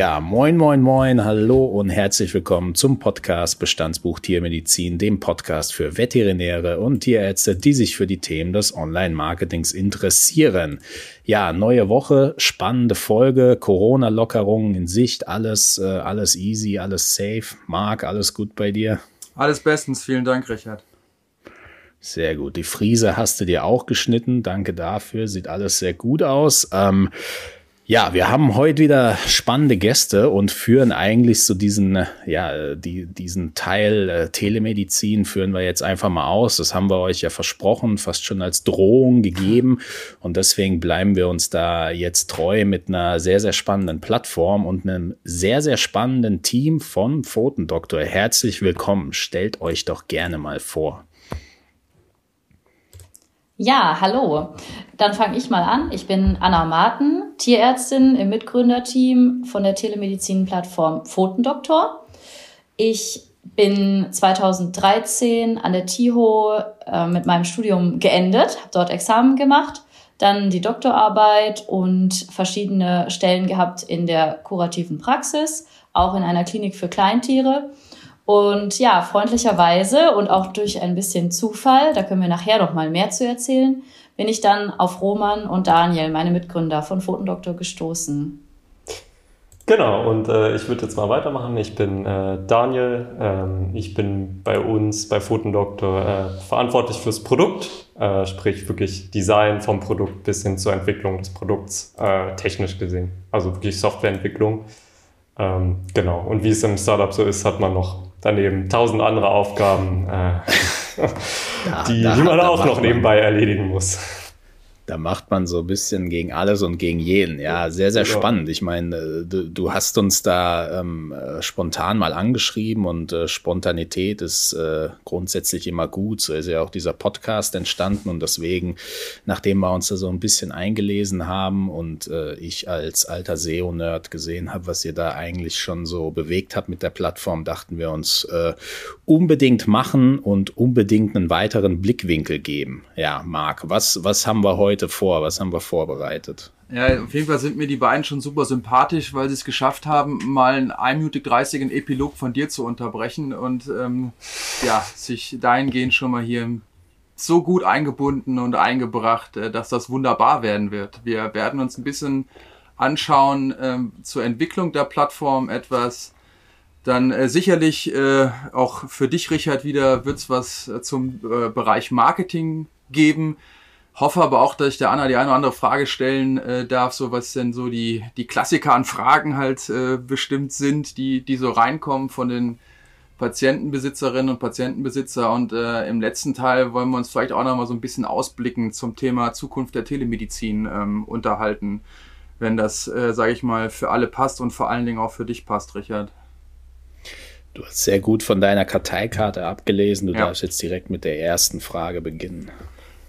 Ja, moin, moin, moin, hallo und herzlich willkommen zum Podcast Bestandsbuch Tiermedizin, dem Podcast für Veterinäre und Tierärzte, die sich für die Themen des Online-Marketings interessieren. Ja, neue Woche, spannende Folge, Corona-Lockerungen in Sicht, alles, äh, alles easy, alles safe. Marc, alles gut bei dir? Alles bestens, vielen Dank, Richard. Sehr gut. Die Friese hast du dir auch geschnitten. Danke dafür. Sieht alles sehr gut aus. Ähm, ja, wir haben heute wieder spannende Gäste und führen eigentlich so diesen, ja, die, diesen Teil äh, Telemedizin führen wir jetzt einfach mal aus. Das haben wir euch ja versprochen, fast schon als Drohung gegeben. Und deswegen bleiben wir uns da jetzt treu mit einer sehr, sehr spannenden Plattform und einem sehr, sehr spannenden Team von Pfotendoktor. Herzlich willkommen. Stellt euch doch gerne mal vor. Ja, hallo. Dann fange ich mal an. Ich bin Anna Marten, Tierärztin im Mitgründerteam von der Telemedizin-Plattform Pfotendoktor. Ich bin 2013 an der TIHO äh, mit meinem Studium geendet, habe dort Examen gemacht, dann die Doktorarbeit und verschiedene Stellen gehabt in der kurativen Praxis, auch in einer Klinik für Kleintiere und ja, freundlicherweise und auch durch ein bisschen Zufall, da können wir nachher noch mal mehr zu erzählen, bin ich dann auf Roman und Daniel, meine Mitgründer von Photendoktor, gestoßen. Genau, und äh, ich würde jetzt mal weitermachen. Ich bin äh, Daniel. Ähm, ich bin bei uns bei Photendoktor äh, verantwortlich fürs Produkt, äh, sprich wirklich Design vom Produkt bis hin zur Entwicklung des Produkts, äh, technisch gesehen. Also wirklich Softwareentwicklung. Ähm, genau, und wie es im Startup so ist, hat man noch daneben tausend andere Aufgaben, äh, ja, die, die man auch noch nebenbei erledigen muss da macht man so ein bisschen gegen alles und gegen jeden. Ja, sehr, sehr ja. spannend. Ich meine, du, du, hast uns da ähm, äh, spontan mal angeschrieben und äh, Spontanität ist äh, grundsätzlich immer gut. So ist ja auch dieser Podcast entstanden und deswegen, nachdem wir uns da so ein bisschen eingelesen haben und äh, ich als alter SEO-Nerd gesehen habe, was ihr da eigentlich schon so bewegt habt mit der Plattform, dachten wir uns äh, unbedingt machen und unbedingt einen weiteren Blickwinkel geben. Ja, Marc, was, was haben wir heute heute vor? Was haben wir vorbereitet? Ja, auf jeden Fall sind mir die beiden schon super sympathisch, weil sie es geschafft haben, mal einen einminütig 30 Epilog von dir zu unterbrechen und ähm, ja, sich dahingehend schon mal hier so gut eingebunden und eingebracht, äh, dass das wunderbar werden wird. Wir werden uns ein bisschen anschauen ähm, zur Entwicklung der Plattform etwas. Dann äh, sicherlich äh, auch für dich, Richard, wieder wird es was äh, zum äh, Bereich Marketing geben. Hoffe aber auch, dass ich der Anna die eine oder andere Frage stellen äh, darf, so was denn so die, die Klassiker an Fragen halt äh, bestimmt sind, die, die so reinkommen von den Patientenbesitzerinnen und Patientenbesitzer. Und äh, im letzten Teil wollen wir uns vielleicht auch noch mal so ein bisschen ausblicken zum Thema Zukunft der Telemedizin ähm, unterhalten, wenn das, äh, sage ich mal, für alle passt und vor allen Dingen auch für dich passt, Richard. Du hast sehr gut von deiner Karteikarte abgelesen. Du ja. darfst jetzt direkt mit der ersten Frage beginnen.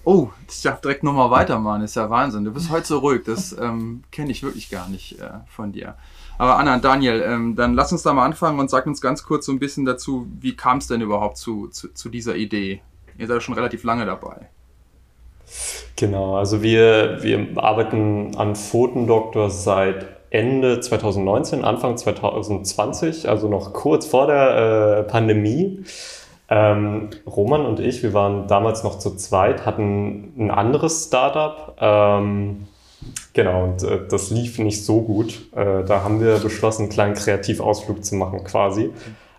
Oh, ich darf direkt nochmal weitermachen. ist ja Wahnsinn. Du bist heute so ruhig. Das ähm, kenne ich wirklich gar nicht äh, von dir. Aber Anna, Daniel, ähm, dann lass uns da mal anfangen und sag uns ganz kurz so ein bisschen dazu, wie kam es denn überhaupt zu, zu, zu dieser Idee? Ihr seid schon relativ lange dabei. Genau, also wir, wir arbeiten an Photendoktor seit Ende 2019, Anfang 2020, also noch kurz vor der äh, Pandemie. Ähm, Roman und ich, wir waren damals noch zu zweit, hatten ein anderes Startup. Ähm, genau, und äh, das lief nicht so gut. Äh, da haben wir beschlossen, einen kleinen Kreativausflug zu machen quasi.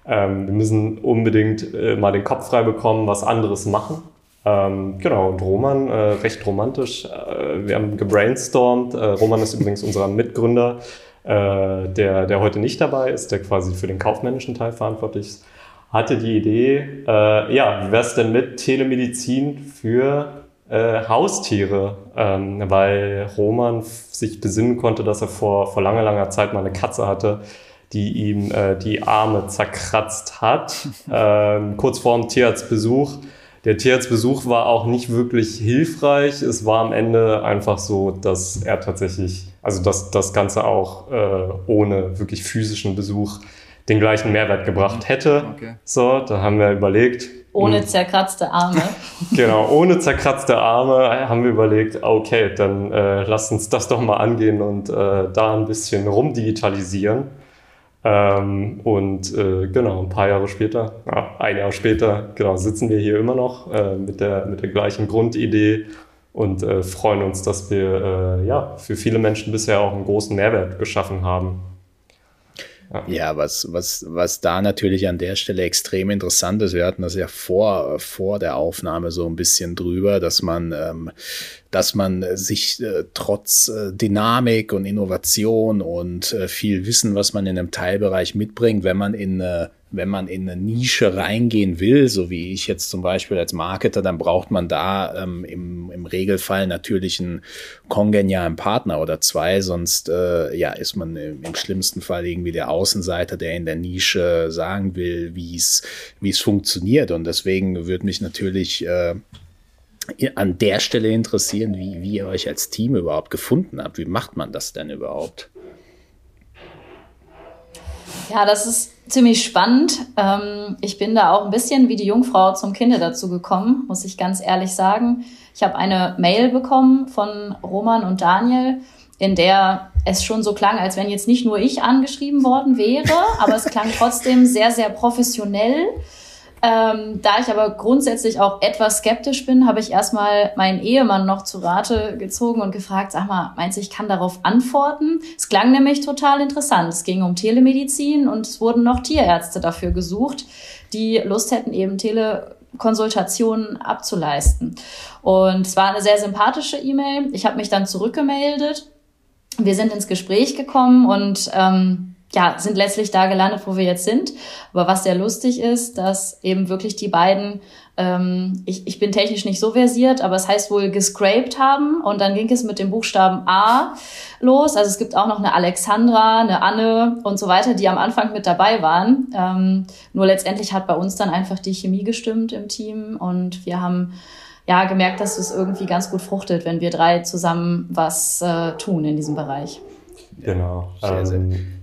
Ähm, wir müssen unbedingt äh, mal den Kopf frei bekommen, was anderes machen. Ähm, genau, und Roman, äh, recht romantisch, äh, wir haben gebrainstormt. Äh, Roman ist übrigens unser Mitgründer, der, der heute nicht dabei ist, der quasi für den kaufmännischen Teil verantwortlich ist hatte die Idee, äh, ja, wie wär's denn mit Telemedizin für äh, Haustiere? Ähm, weil Roman sich besinnen konnte, dass er vor, vor langer, langer Zeit mal eine Katze hatte, die ihm äh, die Arme zerkratzt hat, ähm, kurz vor dem Tierarztbesuch. Der Tierarztbesuch war auch nicht wirklich hilfreich. Es war am Ende einfach so, dass er tatsächlich, also dass das Ganze auch äh, ohne wirklich physischen Besuch den gleichen Mehrwert gebracht hätte. Okay. So, da haben wir überlegt. Ohne hm. zerkratzte Arme. genau, ohne zerkratzte Arme haben wir überlegt, okay, dann äh, lass uns das doch mal angehen und äh, da ein bisschen rumdigitalisieren. Ähm, und äh, genau, ein paar Jahre später, ja, ein Jahr später, genau, sitzen wir hier immer noch äh, mit, der, mit der gleichen Grundidee und äh, freuen uns, dass wir äh, ja, für viele Menschen bisher auch einen großen Mehrwert geschaffen haben. Ja. was, was, was da natürlich an der Stelle extrem interessant ist, wir hatten das ja vor, vor der Aufnahme so ein bisschen drüber, dass man, ähm, dass man sich äh, trotz äh, Dynamik und Innovation und äh, viel Wissen, was man in einem Teilbereich mitbringt, wenn man in äh, wenn man in eine Nische reingehen will, so wie ich jetzt zum Beispiel als Marketer, dann braucht man da ähm, im, im Regelfall natürlich einen kongenialen Partner oder zwei, sonst äh, ja, ist man im, im schlimmsten Fall irgendwie der Außenseiter, der in der Nische sagen will, wie es funktioniert. Und deswegen würde mich natürlich äh, an der Stelle interessieren, wie, wie ihr euch als Team überhaupt gefunden habt. Wie macht man das denn überhaupt? Ja, das ist ziemlich spannend. Ähm, ich bin da auch ein bisschen wie die Jungfrau zum Kinde dazu gekommen, muss ich ganz ehrlich sagen. Ich habe eine Mail bekommen von Roman und Daniel, in der es schon so klang, als wenn jetzt nicht nur ich angeschrieben worden wäre, aber es klang trotzdem sehr, sehr professionell. Ähm, da ich aber grundsätzlich auch etwas skeptisch bin, habe ich erstmal meinen Ehemann noch zu Rate gezogen und gefragt, sag mal, meinst du, ich kann darauf antworten? Es klang nämlich total interessant. Es ging um Telemedizin und es wurden noch Tierärzte dafür gesucht, die Lust hätten, eben Telekonsultationen abzuleisten. Und es war eine sehr sympathische E-Mail. Ich habe mich dann zurückgemeldet. Wir sind ins Gespräch gekommen und ähm, ja, sind letztlich da gelandet, wo wir jetzt sind. Aber was sehr lustig ist, dass eben wirklich die beiden, ähm, ich, ich bin technisch nicht so versiert, aber es heißt wohl gescraped haben und dann ging es mit dem Buchstaben A los. Also es gibt auch noch eine Alexandra, eine Anne und so weiter, die am Anfang mit dabei waren. Ähm, nur letztendlich hat bei uns dann einfach die Chemie gestimmt im Team und wir haben ja gemerkt, dass es irgendwie ganz gut fruchtet, wenn wir drei zusammen was äh, tun in diesem Bereich. Genau. Sehr, sehr. Ähm,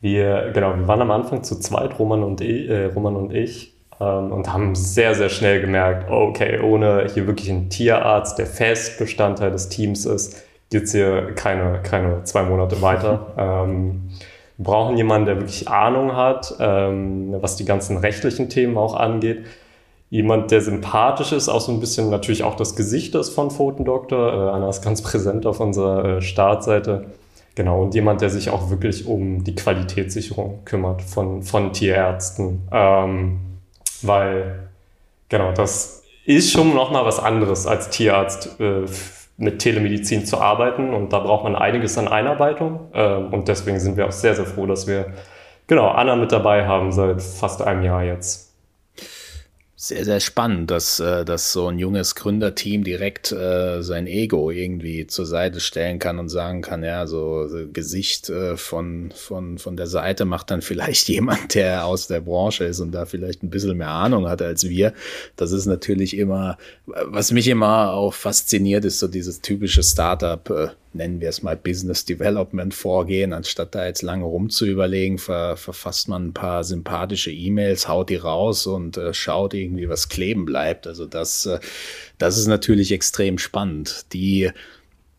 wir, genau, wir waren am Anfang zu zweit, Roman und ich, äh, Roman und, ich ähm, und haben sehr, sehr schnell gemerkt, okay, ohne hier wirklich einen Tierarzt, der fest Bestandteil des Teams ist, geht's hier keine, keine zwei Monate weiter. ähm, wir brauchen jemanden, der wirklich Ahnung hat, ähm, was die ganzen rechtlichen Themen auch angeht. Jemand, der sympathisch ist, auch so ein bisschen natürlich auch das Gesicht ist von Photendoktor. Äh, Anna ist ganz präsent auf unserer äh, Startseite. Genau, und jemand, der sich auch wirklich um die Qualitätssicherung kümmert von, von Tierärzten. Ähm, weil, genau, das ist schon nochmal was anderes als Tierarzt äh, mit Telemedizin zu arbeiten. Und da braucht man einiges an Einarbeitung. Ähm, und deswegen sind wir auch sehr, sehr froh, dass wir genau Anna mit dabei haben seit fast einem Jahr jetzt sehr, sehr spannend, dass, äh, dass so ein junges Gründerteam direkt äh, sein Ego irgendwie zur Seite stellen kann und sagen kann, ja, so, Gesicht äh, von, von, von der Seite macht dann vielleicht jemand, der aus der Branche ist und da vielleicht ein bisschen mehr Ahnung hat als wir. Das ist natürlich immer, was mich immer auch fasziniert, ist so dieses typische Startup, äh, nennen wir es mal Business Development vorgehen, anstatt da jetzt lange rumzuüberlegen, ver, verfasst man ein paar sympathische E-Mails, haut die raus und äh, schaut irgendwie, was kleben bleibt. Also das, äh, das ist natürlich extrem spannend. Die,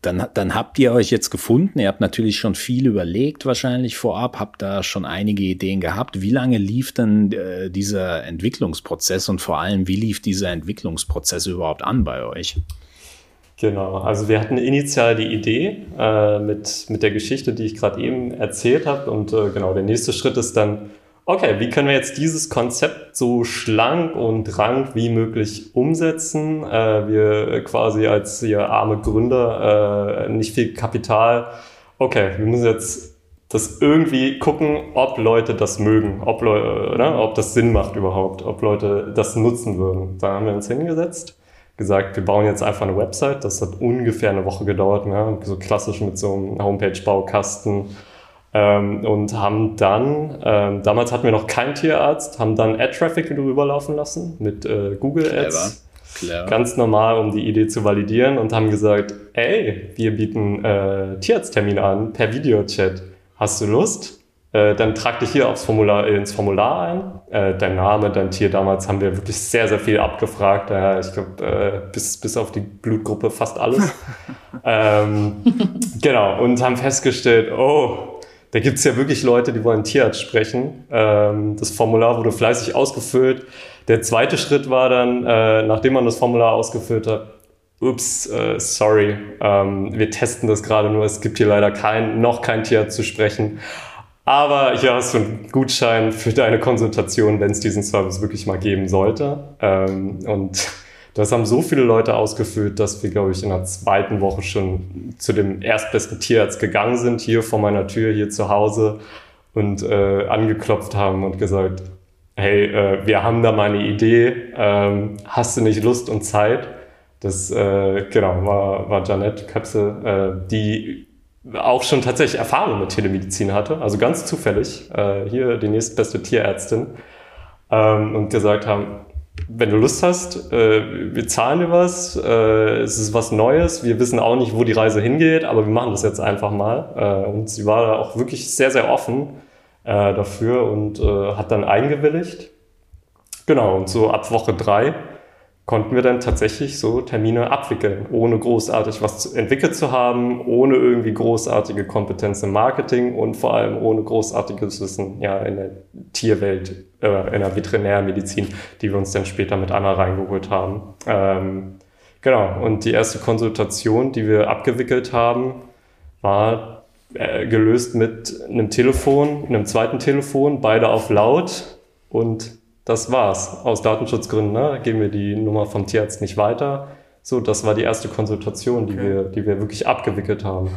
dann, dann habt ihr euch jetzt gefunden. Ihr habt natürlich schon viel überlegt, wahrscheinlich vorab, habt da schon einige Ideen gehabt. Wie lange lief denn äh, dieser Entwicklungsprozess und vor allem, wie lief dieser Entwicklungsprozess überhaupt an bei euch? Genau, also wir hatten initial die Idee äh, mit, mit der Geschichte, die ich gerade eben erzählt habe. Und äh, genau, der nächste Schritt ist dann, okay, wie können wir jetzt dieses Konzept so schlank und rank wie möglich umsetzen? Äh, wir quasi als hier arme Gründer, äh, nicht viel Kapital. Okay, wir müssen jetzt das irgendwie gucken, ob Leute das mögen, ob, Leute, oder? ob das Sinn macht überhaupt, ob Leute das nutzen würden. Da haben wir uns hingesetzt gesagt, wir bauen jetzt einfach eine Website. Das hat ungefähr eine Woche gedauert, ne? so klassisch mit so einem Homepage-Baukasten. Ähm, und haben dann, ähm, damals hatten wir noch keinen Tierarzt, haben dann Ad-Traffic drüber laufen lassen mit äh, Google Ads. Clever. Clever. Ganz normal, um die Idee zu validieren und haben gesagt, ey, wir bieten äh, Tierarzttermine an per Videochat. Hast du Lust? Äh, dann trag dich hier aufs Formular, ins Formular ein. Äh, dein Name, dein Tier. Damals haben wir wirklich sehr, sehr viel abgefragt. Äh, ich glaube, äh, bis, bis auf die Blutgruppe fast alles. ähm, genau. Und haben festgestellt, oh, da gibt es ja wirklich Leute, die wollen Tierarzt sprechen. Ähm, das Formular wurde fleißig ausgefüllt. Der zweite Schritt war dann, äh, nachdem man das Formular ausgefüllt hat, ups, äh, sorry, ähm, wir testen das gerade nur, es gibt hier leider kein, noch kein Tierarzt zu sprechen. Aber hier hast du einen Gutschein für deine Konsultation, wenn es diesen Service wirklich mal geben sollte. Ähm, und das haben so viele Leute ausgefüllt, dass wir, glaube ich, in der zweiten Woche schon zu dem erstbesten Tierarzt gegangen sind, hier vor meiner Tür, hier zu Hause und äh, angeklopft haben und gesagt, hey, äh, wir haben da mal eine Idee, ähm, hast du nicht Lust und Zeit? Das äh, genau war, war Janette Köpse, äh, die auch schon tatsächlich Erfahrung mit Telemedizin hatte, also ganz zufällig, äh, hier die nächstbeste Tierärztin, ähm, und gesagt haben, wenn du Lust hast, äh, wir zahlen dir was, äh, es ist was Neues, wir wissen auch nicht, wo die Reise hingeht, aber wir machen das jetzt einfach mal. Äh, und sie war da auch wirklich sehr, sehr offen äh, dafür und äh, hat dann eingewilligt. Genau, und so ab Woche drei konnten wir dann tatsächlich so Termine abwickeln, ohne großartig was entwickelt zu haben, ohne irgendwie großartige Kompetenz im Marketing und vor allem ohne großartiges Wissen ja, in der Tierwelt, äh, in der Veterinärmedizin, die wir uns dann später mit Anna reingeholt haben. Ähm, genau, und die erste Konsultation, die wir abgewickelt haben, war äh, gelöst mit einem Telefon, einem zweiten Telefon, beide auf laut und das war's. Aus Datenschutzgründen ne, geben wir die Nummer vom Tierarzt nicht weiter. So, das war die erste Konsultation, die, okay. wir, die wir wirklich abgewickelt haben.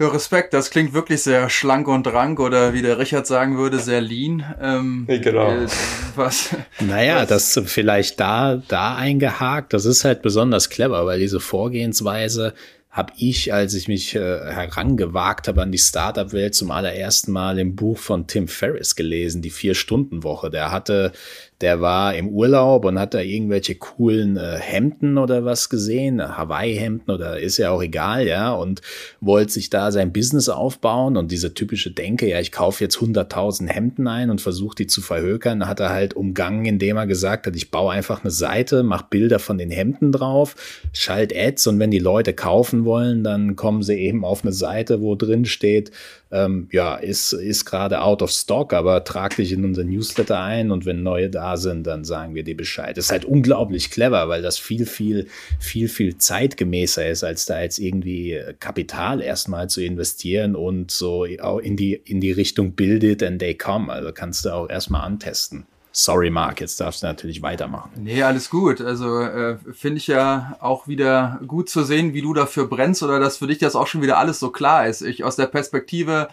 Ja, Respekt, das klingt wirklich sehr schlank und rank oder wie der Richard sagen würde, sehr lean. Ähm, genau. Äh, was? Naja, was? das vielleicht da, da eingehakt, das ist halt besonders clever, weil diese Vorgehensweise habe ich, als ich mich äh, herangewagt habe an die Startup-Welt, zum allerersten Mal im Buch von Tim Ferriss gelesen, die Vier-Stunden-Woche. Der hatte der war im Urlaub und hat da irgendwelche coolen äh, Hemden oder was gesehen, Hawaii-Hemden oder ist ja auch egal, ja, und wollte sich da sein Business aufbauen und diese typische Denke, ja, ich kaufe jetzt 100.000 Hemden ein und versuche die zu verhökern, hat er halt umgangen, indem er gesagt hat, ich baue einfach eine Seite, mach Bilder von den Hemden drauf, schalt Ads und wenn die Leute kaufen wollen, dann kommen sie eben auf eine Seite, wo drin steht, ähm, ja, ist, ist gerade out of stock, aber trag dich in unser Newsletter ein und wenn neue da sind, dann sagen wir dir Bescheid. Das ist halt unglaublich clever, weil das viel, viel, viel, viel zeitgemäßer ist, als da jetzt irgendwie Kapital erstmal zu investieren und so in die, in die Richtung build it and they come. Also kannst du auch erstmal antesten. Sorry, Marc, jetzt darfst du natürlich weitermachen. Nee, alles gut. Also äh, finde ich ja auch wieder gut zu sehen, wie du dafür brennst oder dass für dich das auch schon wieder alles so klar ist. Ich aus der Perspektive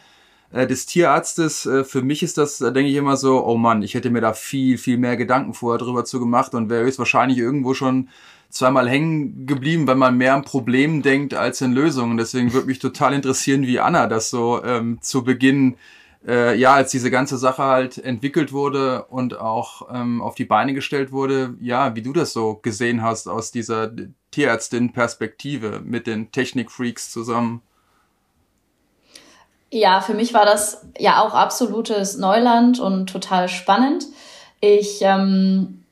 äh, des Tierarztes, äh, für mich ist das, da denke ich immer so, oh Mann, ich hätte mir da viel, viel mehr Gedanken vorher drüber zu gemacht und wäre höchstwahrscheinlich irgendwo schon zweimal hängen geblieben, weil man mehr an Problemen denkt als in Lösungen. Deswegen würde mich total interessieren, wie Anna das so ähm, zu Beginn äh, ja, als diese ganze Sache halt entwickelt wurde und auch ähm, auf die Beine gestellt wurde, ja, wie du das so gesehen hast aus dieser Tierärztin-Perspektive mit den Technikfreaks zusammen. Ja, für mich war das ja auch absolutes Neuland und total spannend. Ich ähm,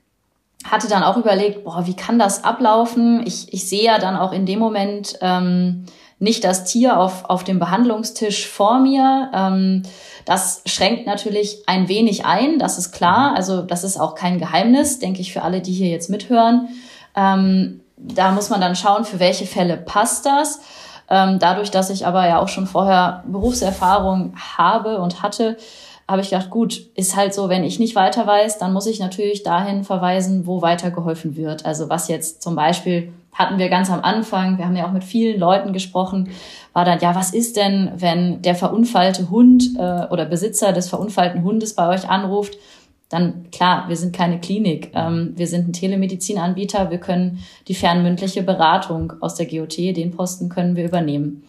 hatte dann auch überlegt, boah, wie kann das ablaufen? Ich, ich sehe ja dann auch in dem Moment ähm, nicht das Tier auf, auf dem Behandlungstisch vor mir. Ähm, das schränkt natürlich ein wenig ein, das ist klar. Mhm. Also das ist auch kein Geheimnis, denke ich, für alle, die hier jetzt mithören. Ähm, da muss man dann schauen, für welche Fälle passt das. Ähm, dadurch, dass ich aber ja auch schon vorher Berufserfahrung habe und hatte, habe ich gedacht, gut, ist halt so, wenn ich nicht weiter weiß, dann muss ich natürlich dahin verweisen, wo weitergeholfen wird. Also was jetzt zum Beispiel hatten wir ganz am Anfang, wir haben ja auch mit vielen Leuten gesprochen, war dann, ja, was ist denn, wenn der verunfallte Hund äh, oder Besitzer des verunfallten Hundes bei euch anruft? Dann klar, wir sind keine Klinik, ähm, wir sind ein Telemedizinanbieter, wir können die fernmündliche Beratung aus der GOT, den Posten können wir übernehmen.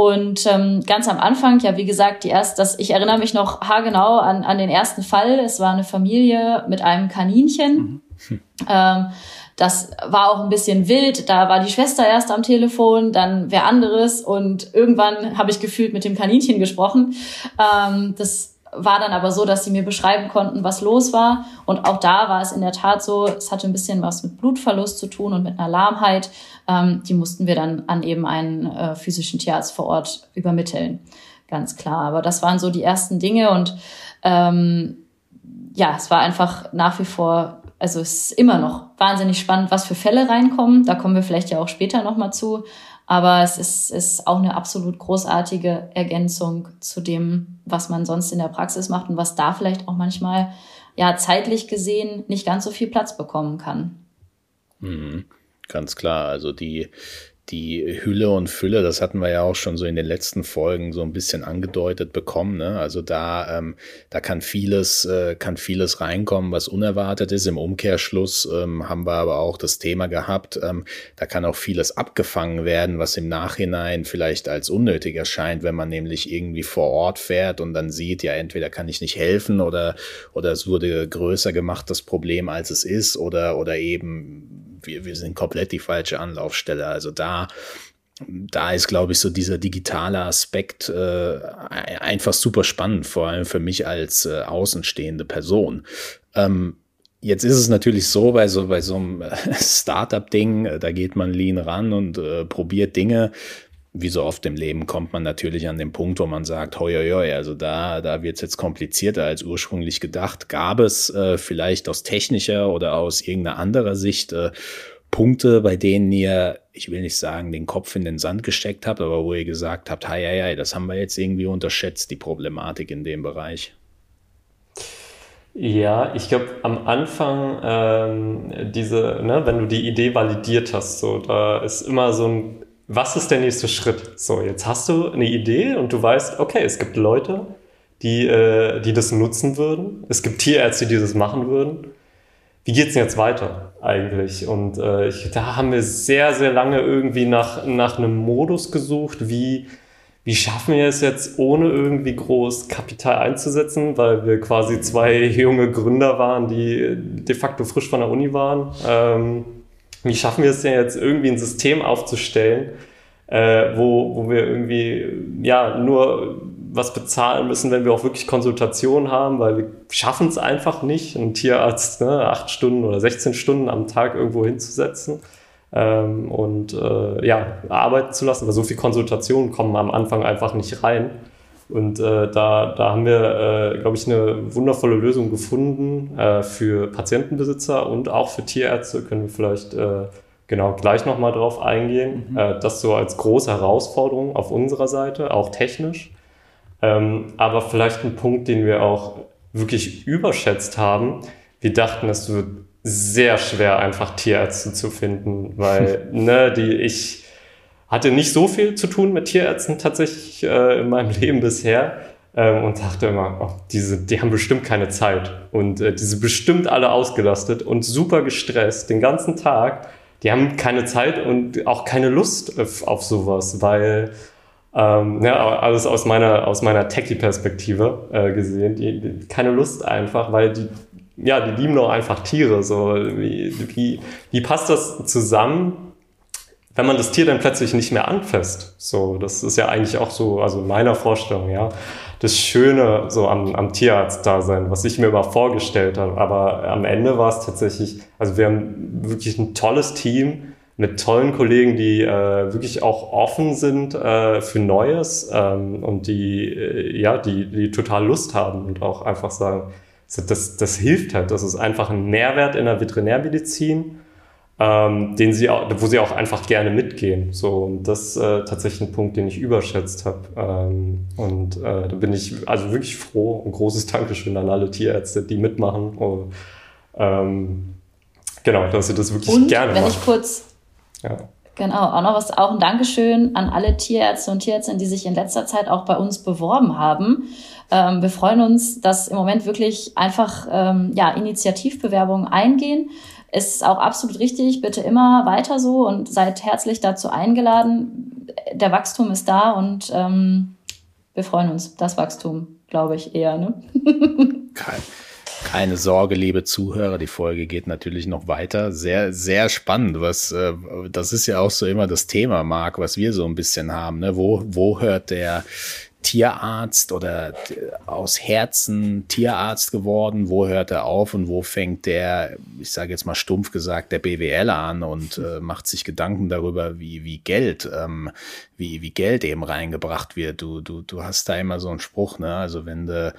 Und ähm, ganz am Anfang, ja, wie gesagt, die erst, das, ich erinnere mich noch haargenau an, an den ersten Fall. Es war eine Familie mit einem Kaninchen. Mhm. Ähm, das war auch ein bisschen wild. Da war die Schwester erst am Telefon, dann wer anderes und irgendwann habe ich gefühlt mit dem Kaninchen gesprochen. Ähm, das war dann aber so, dass sie mir beschreiben konnten, was los war. Und auch da war es in der Tat so, es hatte ein bisschen was mit Blutverlust zu tun und mit einer Lahmheit. Ähm, die mussten wir dann an eben einen äh, physischen Tierarzt vor Ort übermitteln. ganz klar. Aber das waren so die ersten Dinge und ähm, ja, es war einfach nach wie vor, also es ist immer noch wahnsinnig spannend, was für Fälle reinkommen. Da kommen wir vielleicht ja auch später nochmal zu. Aber es ist, ist auch eine absolut großartige Ergänzung zu dem, was man sonst in der Praxis macht und was da vielleicht auch manchmal ja zeitlich gesehen nicht ganz so viel Platz bekommen kann. Mhm, ganz klar. Also die, die Hülle und Fülle, das hatten wir ja auch schon so in den letzten Folgen so ein bisschen angedeutet bekommen. Ne? Also da, ähm, da kann vieles, äh, kann vieles reinkommen, was unerwartet ist. Im Umkehrschluss ähm, haben wir aber auch das Thema gehabt, ähm, da kann auch vieles abgefangen werden, was im Nachhinein vielleicht als unnötig erscheint, wenn man nämlich irgendwie vor Ort fährt und dann sieht, ja, entweder kann ich nicht helfen oder, oder es wurde größer gemacht, das Problem, als es ist, oder, oder eben wir, wir sind komplett die falsche Anlaufstelle. Also da, da ist, glaube ich, so dieser digitale Aspekt äh, einfach super spannend, vor allem für mich als äh, außenstehende Person. Ähm, Jetzt ist es natürlich so, bei so, bei so einem Startup-Ding, äh, da geht man lean ran und äh, probiert Dinge. Wie so oft im Leben kommt man natürlich an den Punkt, wo man sagt, hoi, hoi, hoi also da, da wird es jetzt komplizierter als ursprünglich gedacht. Gab es äh, vielleicht aus technischer oder aus irgendeiner anderer Sicht äh, Punkte, bei denen ihr, ich will nicht sagen, den Kopf in den Sand gesteckt habt, aber wo ihr gesagt habt, hei, hei, hei, das haben wir jetzt irgendwie unterschätzt, die Problematik in dem Bereich? Ja, ich glaube, am Anfang ähm, diese, ne, wenn du die Idee validiert hast, so, da ist immer so ein was ist der nächste Schritt? So, jetzt hast du eine Idee und du weißt, okay, es gibt Leute, die, äh, die das nutzen würden. Es gibt Tierärzte, die das machen würden. Wie geht's denn jetzt weiter eigentlich? Und äh, ich, da haben wir sehr, sehr lange irgendwie nach, nach einem Modus gesucht, wie, wie schaffen wir es jetzt, ohne irgendwie groß Kapital einzusetzen, weil wir quasi zwei junge Gründer waren, die de facto frisch von der Uni waren. Ähm, wie schaffen wir es denn jetzt irgendwie ein System aufzustellen, äh, wo, wo wir irgendwie ja nur was bezahlen müssen, wenn wir auch wirklich Konsultationen haben, weil wir schaffen es einfach nicht, einen Tierarzt ne, acht Stunden oder 16 Stunden am Tag irgendwo hinzusetzen ähm, und äh, ja, arbeiten zu lassen, weil so viele Konsultationen kommen am Anfang einfach nicht rein. Und äh, da, da haben wir, äh, glaube ich, eine wundervolle Lösung gefunden äh, für Patientenbesitzer und auch für Tierärzte. Können wir vielleicht äh, genau gleich nochmal drauf eingehen. Mhm. Äh, das so als große Herausforderung auf unserer Seite, auch technisch. Ähm, aber vielleicht ein Punkt, den wir auch wirklich überschätzt haben. Wir dachten, es wird sehr schwer, einfach Tierärzte zu finden, weil ne, die ich hatte nicht so viel zu tun mit Tierärzten tatsächlich äh, in meinem Leben bisher ähm, und dachte immer, oh, diese, die haben bestimmt keine Zeit und äh, die sind bestimmt alle ausgelastet und super gestresst den ganzen Tag. Die haben keine Zeit und auch keine Lust auf, auf sowas, weil ähm, ja, alles aus meiner, aus meiner Techie-Perspektive äh, gesehen, die, die, keine Lust einfach, weil die, ja, die lieben doch einfach Tiere. So, wie, wie, wie passt das zusammen? Wenn man das Tier dann plötzlich nicht mehr anfasst. So, das ist ja eigentlich auch so, also meiner Vorstellung, ja, das Schöne so am, am Tierarzt-Dasein, was ich mir immer vorgestellt habe. Aber am Ende war es tatsächlich, also wir haben wirklich ein tolles Team mit tollen Kollegen, die äh, wirklich auch offen sind äh, für Neues ähm, und die, äh, ja, die, die total Lust haben und auch einfach sagen, das, das hilft halt. Das ist einfach ein Mehrwert in der Veterinärmedizin ähm, den sie auch, wo sie auch einfach gerne mitgehen. So, und das ist äh, tatsächlich ein Punkt, den ich überschätzt habe. Ähm, und äh, da bin ich also wirklich froh. Ein großes Dankeschön an alle Tierärzte, die mitmachen. Oh, ähm, genau, dass sie das wirklich und gerne wenn machen. ich kurz ja. Genau, auch noch was, auch ein Dankeschön an alle Tierärzte und Tierärztinnen, die sich in letzter Zeit auch bei uns beworben haben. Ähm, wir freuen uns, dass im Moment wirklich einfach ähm, ja, Initiativbewerbungen eingehen ist auch absolut richtig. Bitte immer weiter so und seid herzlich dazu eingeladen. Der Wachstum ist da und ähm, wir freuen uns. Das Wachstum, glaube ich, eher. Ne? Kein, keine Sorge, liebe Zuhörer, die Folge geht natürlich noch weiter. Sehr, sehr spannend. Was, äh, das ist ja auch so immer das Thema, Marc, was wir so ein bisschen haben. Ne? Wo, wo hört der Tierarzt oder aus Herzen Tierarzt geworden? Wo hört er auf und wo fängt der, ich sage jetzt mal stumpf gesagt, der BWL an und äh, macht sich Gedanken darüber, wie, wie Geld, ähm, wie, wie Geld eben reingebracht wird? Du, du, du hast da immer so einen Spruch, ne? Also wenn du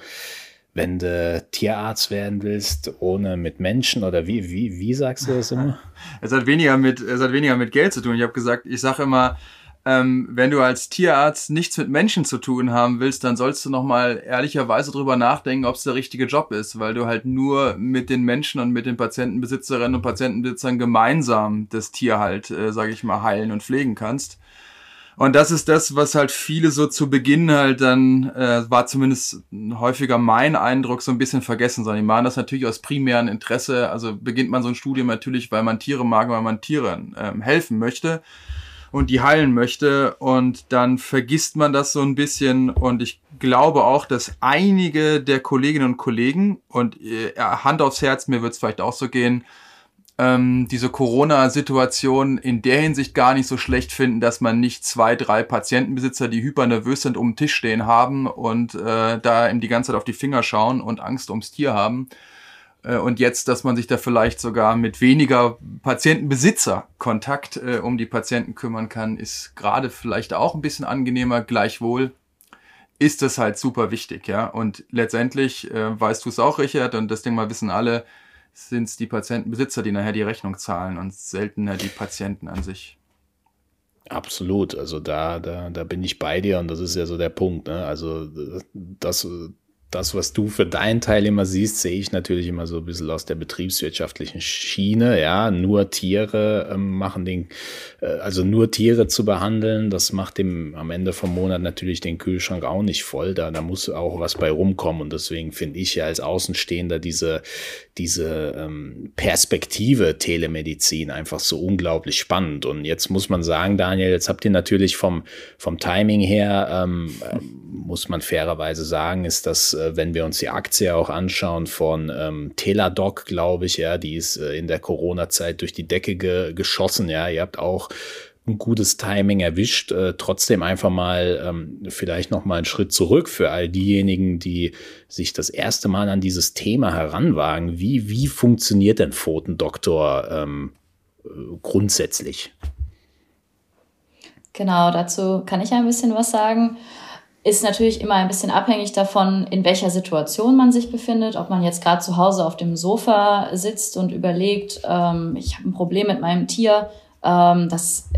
wenn du Tierarzt werden willst, ohne mit Menschen oder wie, wie, wie sagst du das immer? Es hat weniger mit, es hat weniger mit Geld zu tun. Ich habe gesagt, ich sage immer, ähm, wenn du als Tierarzt nichts mit Menschen zu tun haben willst, dann sollst du nochmal ehrlicherweise drüber nachdenken, ob es der richtige Job ist, weil du halt nur mit den Menschen und mit den Patientenbesitzerinnen und Patientenbesitzern gemeinsam das Tier halt, äh, sage ich mal, heilen und pflegen kannst. Und das ist das, was halt viele so zu Beginn halt dann, äh, war zumindest häufiger mein Eindruck, so ein bisschen vergessen, sondern die machen das natürlich aus primären Interesse. Also beginnt man so ein Studium natürlich, weil man Tiere mag, weil man Tieren ähm, helfen möchte und die heilen möchte. Und dann vergisst man das so ein bisschen. Und ich glaube auch, dass einige der Kolleginnen und Kollegen, und äh, Hand aufs Herz, mir wird es vielleicht auch so gehen, ähm, diese Corona-Situation in der Hinsicht gar nicht so schlecht finden, dass man nicht zwei, drei Patientenbesitzer, die hypernervös sind, um den Tisch stehen haben und äh, da ihm die ganze Zeit auf die Finger schauen und Angst ums Tier haben. Äh, und jetzt, dass man sich da vielleicht sogar mit weniger Patientenbesitzer Kontakt äh, um die Patienten kümmern kann, ist gerade vielleicht auch ein bisschen angenehmer. Gleichwohl ist das halt super wichtig, ja. Und letztendlich äh, weißt du es auch, Richard, und das Ding mal wissen alle, sind es die Patientenbesitzer, die nachher die Rechnung zahlen und seltener die Patienten an sich. Absolut, also da, da, da bin ich bei dir und das ist ja so der Punkt. Ne? Also das, das, was du für deinen Teil immer siehst, sehe ich natürlich immer so ein bisschen aus der betriebswirtschaftlichen Schiene. Ja, nur Tiere ähm, machen den, äh, also nur Tiere zu behandeln, das macht dem am Ende vom Monat natürlich den Kühlschrank auch nicht voll. Da, da muss auch was bei rumkommen. Und deswegen finde ich ja als Außenstehender diese, diese ähm, Perspektive Telemedizin einfach so unglaublich spannend. Und jetzt muss man sagen, Daniel, jetzt habt ihr natürlich vom, vom Timing her, ähm, äh, muss man fairerweise sagen, ist das, äh, wenn wir uns die Aktie auch anschauen von ähm, Teladoc, glaube ich, ja, die ist äh, in der Corona-Zeit durch die Decke ge geschossen, ja. Ihr habt auch ein gutes Timing erwischt. Äh, trotzdem einfach mal ähm, vielleicht noch mal einen Schritt zurück für all diejenigen, die sich das erste Mal an dieses Thema heranwagen. Wie, wie funktioniert denn Pfotendoktor ähm, äh, grundsätzlich? Genau, dazu kann ich ein bisschen was sagen. Ist natürlich immer ein bisschen abhängig davon, in welcher Situation man sich befindet. Ob man jetzt gerade zu Hause auf dem Sofa sitzt und überlegt, ähm, ich habe ein Problem mit meinem Tier, ähm, das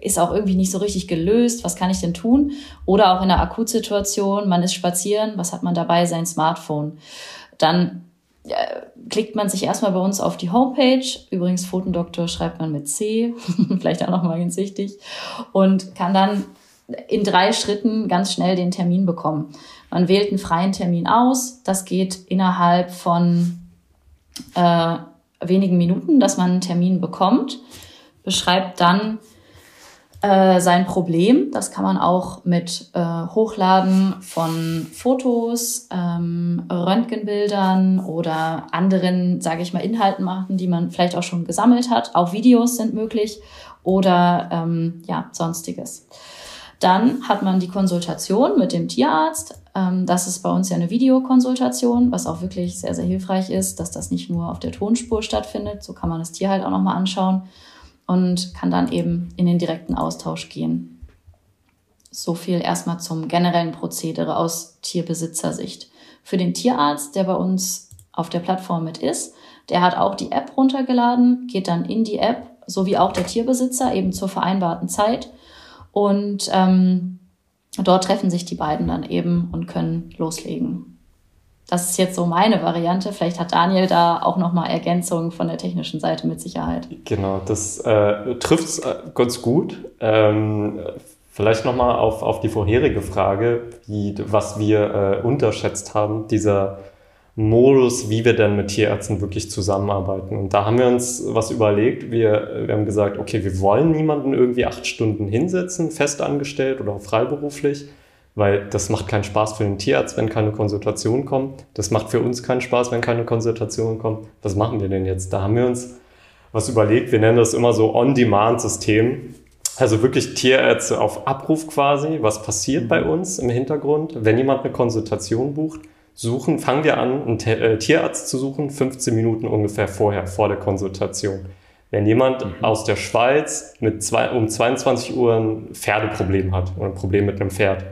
ist auch irgendwie nicht so richtig gelöst. Was kann ich denn tun? Oder auch in einer Akutsituation, man ist spazieren, was hat man dabei? Sein Smartphone. Dann äh, klickt man sich erstmal bei uns auf die Homepage. Übrigens, Fotendoktor schreibt man mit C, vielleicht auch nochmal ganz wichtig. Und kann dann in drei Schritten ganz schnell den Termin bekommen. Man wählt einen freien Termin aus. Das geht innerhalb von äh, wenigen Minuten, dass man einen Termin bekommt beschreibt dann äh, sein Problem. Das kann man auch mit äh, Hochladen von Fotos, ähm, Röntgenbildern oder anderen, sage ich mal, Inhalten machen, die man vielleicht auch schon gesammelt hat. Auch Videos sind möglich oder ähm, ja, sonstiges. Dann hat man die Konsultation mit dem Tierarzt. Ähm, das ist bei uns ja eine Videokonsultation, was auch wirklich sehr, sehr hilfreich ist, dass das nicht nur auf der Tonspur stattfindet. So kann man das Tier halt auch nochmal anschauen und kann dann eben in den direkten Austausch gehen. So viel erstmal zum generellen Prozedere aus Tierbesitzersicht. Für den Tierarzt, der bei uns auf der Plattform mit ist, der hat auch die App runtergeladen, geht dann in die App, so wie auch der Tierbesitzer, eben zur vereinbarten Zeit. Und ähm, dort treffen sich die beiden dann eben und können loslegen. Das ist jetzt so meine Variante. Vielleicht hat Daniel da auch nochmal Ergänzungen von der technischen Seite mit Sicherheit. Genau, das äh, trifft es äh, ganz gut. Ähm, vielleicht nochmal auf, auf die vorherige Frage, wie, was wir äh, unterschätzt haben, dieser Modus, wie wir denn mit Tierärzten wirklich zusammenarbeiten. Und da haben wir uns was überlegt. Wir, wir haben gesagt, okay, wir wollen niemanden irgendwie acht Stunden hinsetzen, festangestellt oder freiberuflich weil das macht keinen Spaß für den Tierarzt, wenn keine Konsultation kommt. Das macht für uns keinen Spaß, wenn keine Konsultation kommt. Was machen wir denn jetzt? Da haben wir uns was überlegt. Wir nennen das immer so On-Demand-System. Also wirklich Tierärzte auf Abruf quasi. Was passiert bei uns im Hintergrund? Wenn jemand eine Konsultation bucht, suchen, fangen wir an, einen äh, Tierarzt zu suchen, 15 Minuten ungefähr vorher, vor der Konsultation. Wenn jemand mhm. aus der Schweiz mit zwei, um 22 Uhr ein Pferdeproblem hat oder ein Problem mit einem Pferd,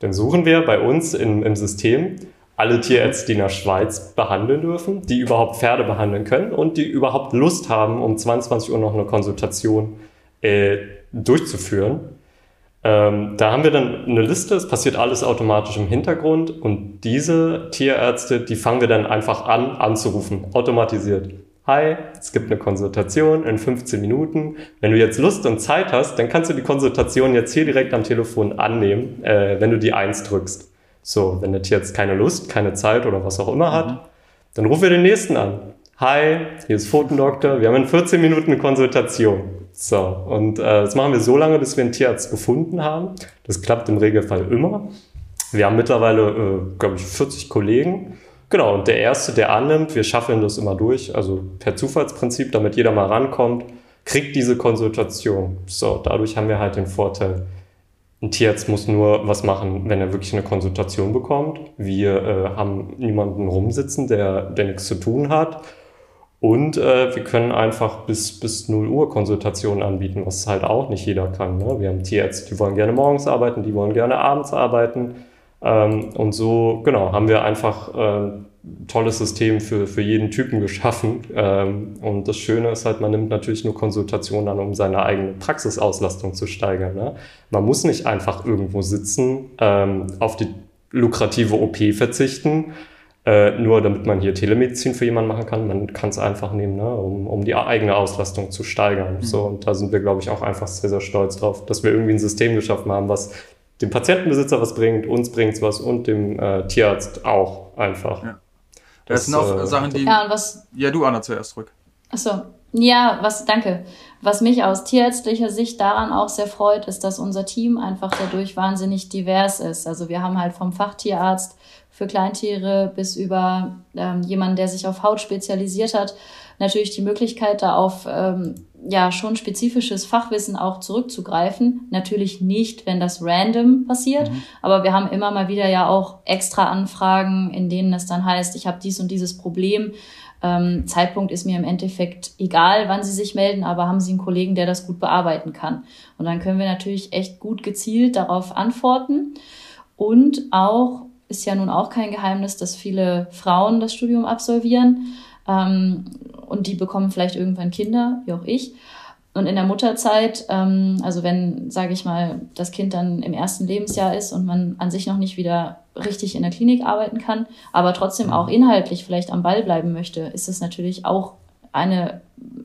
dann suchen wir bei uns im, im System alle Tierärzte, die in der Schweiz behandeln dürfen, die überhaupt Pferde behandeln können und die überhaupt Lust haben, um 22 Uhr noch eine Konsultation äh, durchzuführen. Ähm, da haben wir dann eine Liste, es passiert alles automatisch im Hintergrund und diese Tierärzte, die fangen wir dann einfach an anzurufen, automatisiert. Hi, es gibt eine Konsultation in 15 Minuten. Wenn du jetzt Lust und Zeit hast, dann kannst du die Konsultation jetzt hier direkt am Telefon annehmen, äh, wenn du die 1 drückst. So, wenn der Tier jetzt keine Lust, keine Zeit oder was auch immer hat, mhm. dann rufen wir den nächsten an. Hi, hier ist Photendoktor, wir haben in 14 Minuten eine Konsultation. So, und äh, das machen wir so lange, bis wir einen Tierarzt gefunden haben. Das klappt im Regelfall immer. Wir haben mittlerweile, äh, glaube ich, 40 Kollegen. Genau, und der Erste, der annimmt, wir schaffen das immer durch, also per Zufallsprinzip, damit jeder mal rankommt, kriegt diese Konsultation. So, dadurch haben wir halt den Vorteil, ein Tierarzt muss nur was machen, wenn er wirklich eine Konsultation bekommt. Wir äh, haben niemanden rumsitzen, der, der nichts zu tun hat. Und äh, wir können einfach bis, bis 0 Uhr Konsultationen anbieten, was halt auch nicht jeder kann. Ne? Wir haben Tierärzte, die wollen gerne morgens arbeiten, die wollen gerne abends arbeiten. Ähm, und so, genau, haben wir einfach äh, tolles System für, für jeden Typen geschaffen. Ähm, und das Schöne ist halt, man nimmt natürlich nur Konsultationen an, um seine eigene Praxisauslastung zu steigern. Ne? Man muss nicht einfach irgendwo sitzen, ähm, auf die lukrative OP verzichten, äh, nur damit man hier Telemedizin für jemanden machen kann. Man kann es einfach nehmen, ne? um, um die eigene Auslastung zu steigern. Mhm. So, und da sind wir, glaube ich, auch einfach sehr, sehr stolz drauf, dass wir irgendwie ein System geschaffen haben, was dem Patientenbesitzer was bringt, uns bringt es was und dem äh, Tierarzt auch einfach. Ja. Das, das sind auch äh, Sachen, die. Ja, und was, ja, du, Anna, zuerst zurück. Achso. Ja, was, danke. Was mich aus tierärztlicher Sicht daran auch sehr freut, ist, dass unser Team einfach dadurch wahnsinnig divers ist. Also wir haben halt vom Fachtierarzt für Kleintiere bis über ähm, jemanden, der sich auf Haut spezialisiert hat, natürlich die Möglichkeit, da auf ähm, ja schon spezifisches Fachwissen auch zurückzugreifen. Natürlich nicht, wenn das random passiert, mhm. aber wir haben immer mal wieder ja auch extra Anfragen, in denen es dann heißt, ich habe dies und dieses Problem. Ähm, Zeitpunkt ist mir im Endeffekt egal, wann Sie sich melden, aber haben Sie einen Kollegen, der das gut bearbeiten kann. Und dann können wir natürlich echt gut gezielt darauf antworten. Und auch, ist ja nun auch kein Geheimnis, dass viele Frauen das Studium absolvieren. Ähm, und die bekommen vielleicht irgendwann Kinder, wie auch ich. Und in der Mutterzeit, ähm, also wenn, sage ich mal, das Kind dann im ersten Lebensjahr ist und man an sich noch nicht wieder richtig in der Klinik arbeiten kann, aber trotzdem auch inhaltlich vielleicht am Ball bleiben möchte, ist es natürlich auch eine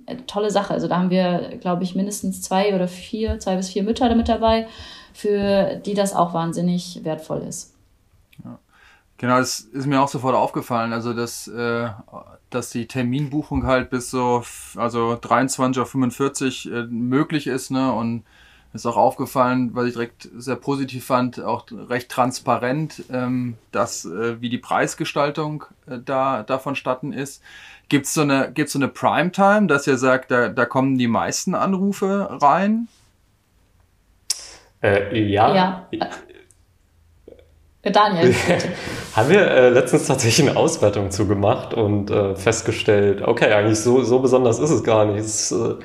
äh, tolle Sache. Also da haben wir, glaube ich, mindestens zwei oder vier, zwei bis vier Mütter mit dabei, für die das auch wahnsinnig wertvoll ist. Ja. Genau, das ist mir auch sofort aufgefallen. Also, dass äh, dass die Terminbuchung halt bis so, also 23.45 Uhr äh, möglich ist, ne? Und ist auch aufgefallen, was ich direkt sehr positiv fand, auch recht transparent, ähm, dass, äh, wie die Preisgestaltung äh, da, da vonstatten ist. Gibt es so eine, gibt's so eine Primetime, dass ihr sagt, da, da kommen die meisten Anrufe rein? Äh, ja. ja. Daniel. Haben wir äh, letztens tatsächlich eine Auswertung zu gemacht und äh, festgestellt, okay, eigentlich so, so besonders ist es gar nicht. Es, äh,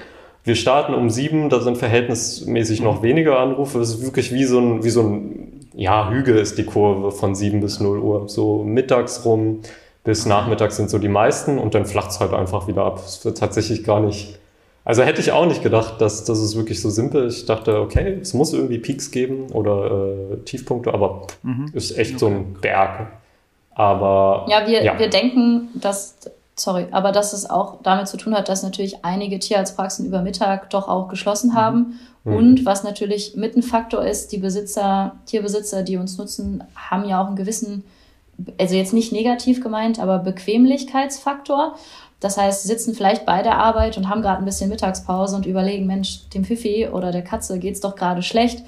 wir starten um sieben, da sind verhältnismäßig noch weniger Anrufe. Es ist wirklich wie so ein, wie so ein, ja, Hügel ist die Kurve von sieben bis null Uhr. So mittags rum bis nachmittags sind so die meisten und dann flacht es halt einfach wieder ab. Es wird tatsächlich gar nicht also hätte ich auch nicht gedacht, dass das ist wirklich so simpel. Ich dachte, okay, es muss irgendwie Peaks geben oder äh, Tiefpunkte, aber mhm. ist echt okay. so ein Berg. Aber ja wir, ja. wir denken, dass sorry, aber dass es auch damit zu tun hat, dass natürlich einige Tierarztpraxen über Mittag doch auch geschlossen mhm. haben. Mhm. Und was natürlich mit ein Faktor ist, die Besitzer, Tierbesitzer, die uns nutzen, haben ja auch einen gewissen, also jetzt nicht negativ gemeint, aber Bequemlichkeitsfaktor. Das heißt, sie sitzen vielleicht bei der Arbeit und haben gerade ein bisschen Mittagspause und überlegen, Mensch, dem Pfiffi oder der Katze geht's doch gerade schlecht.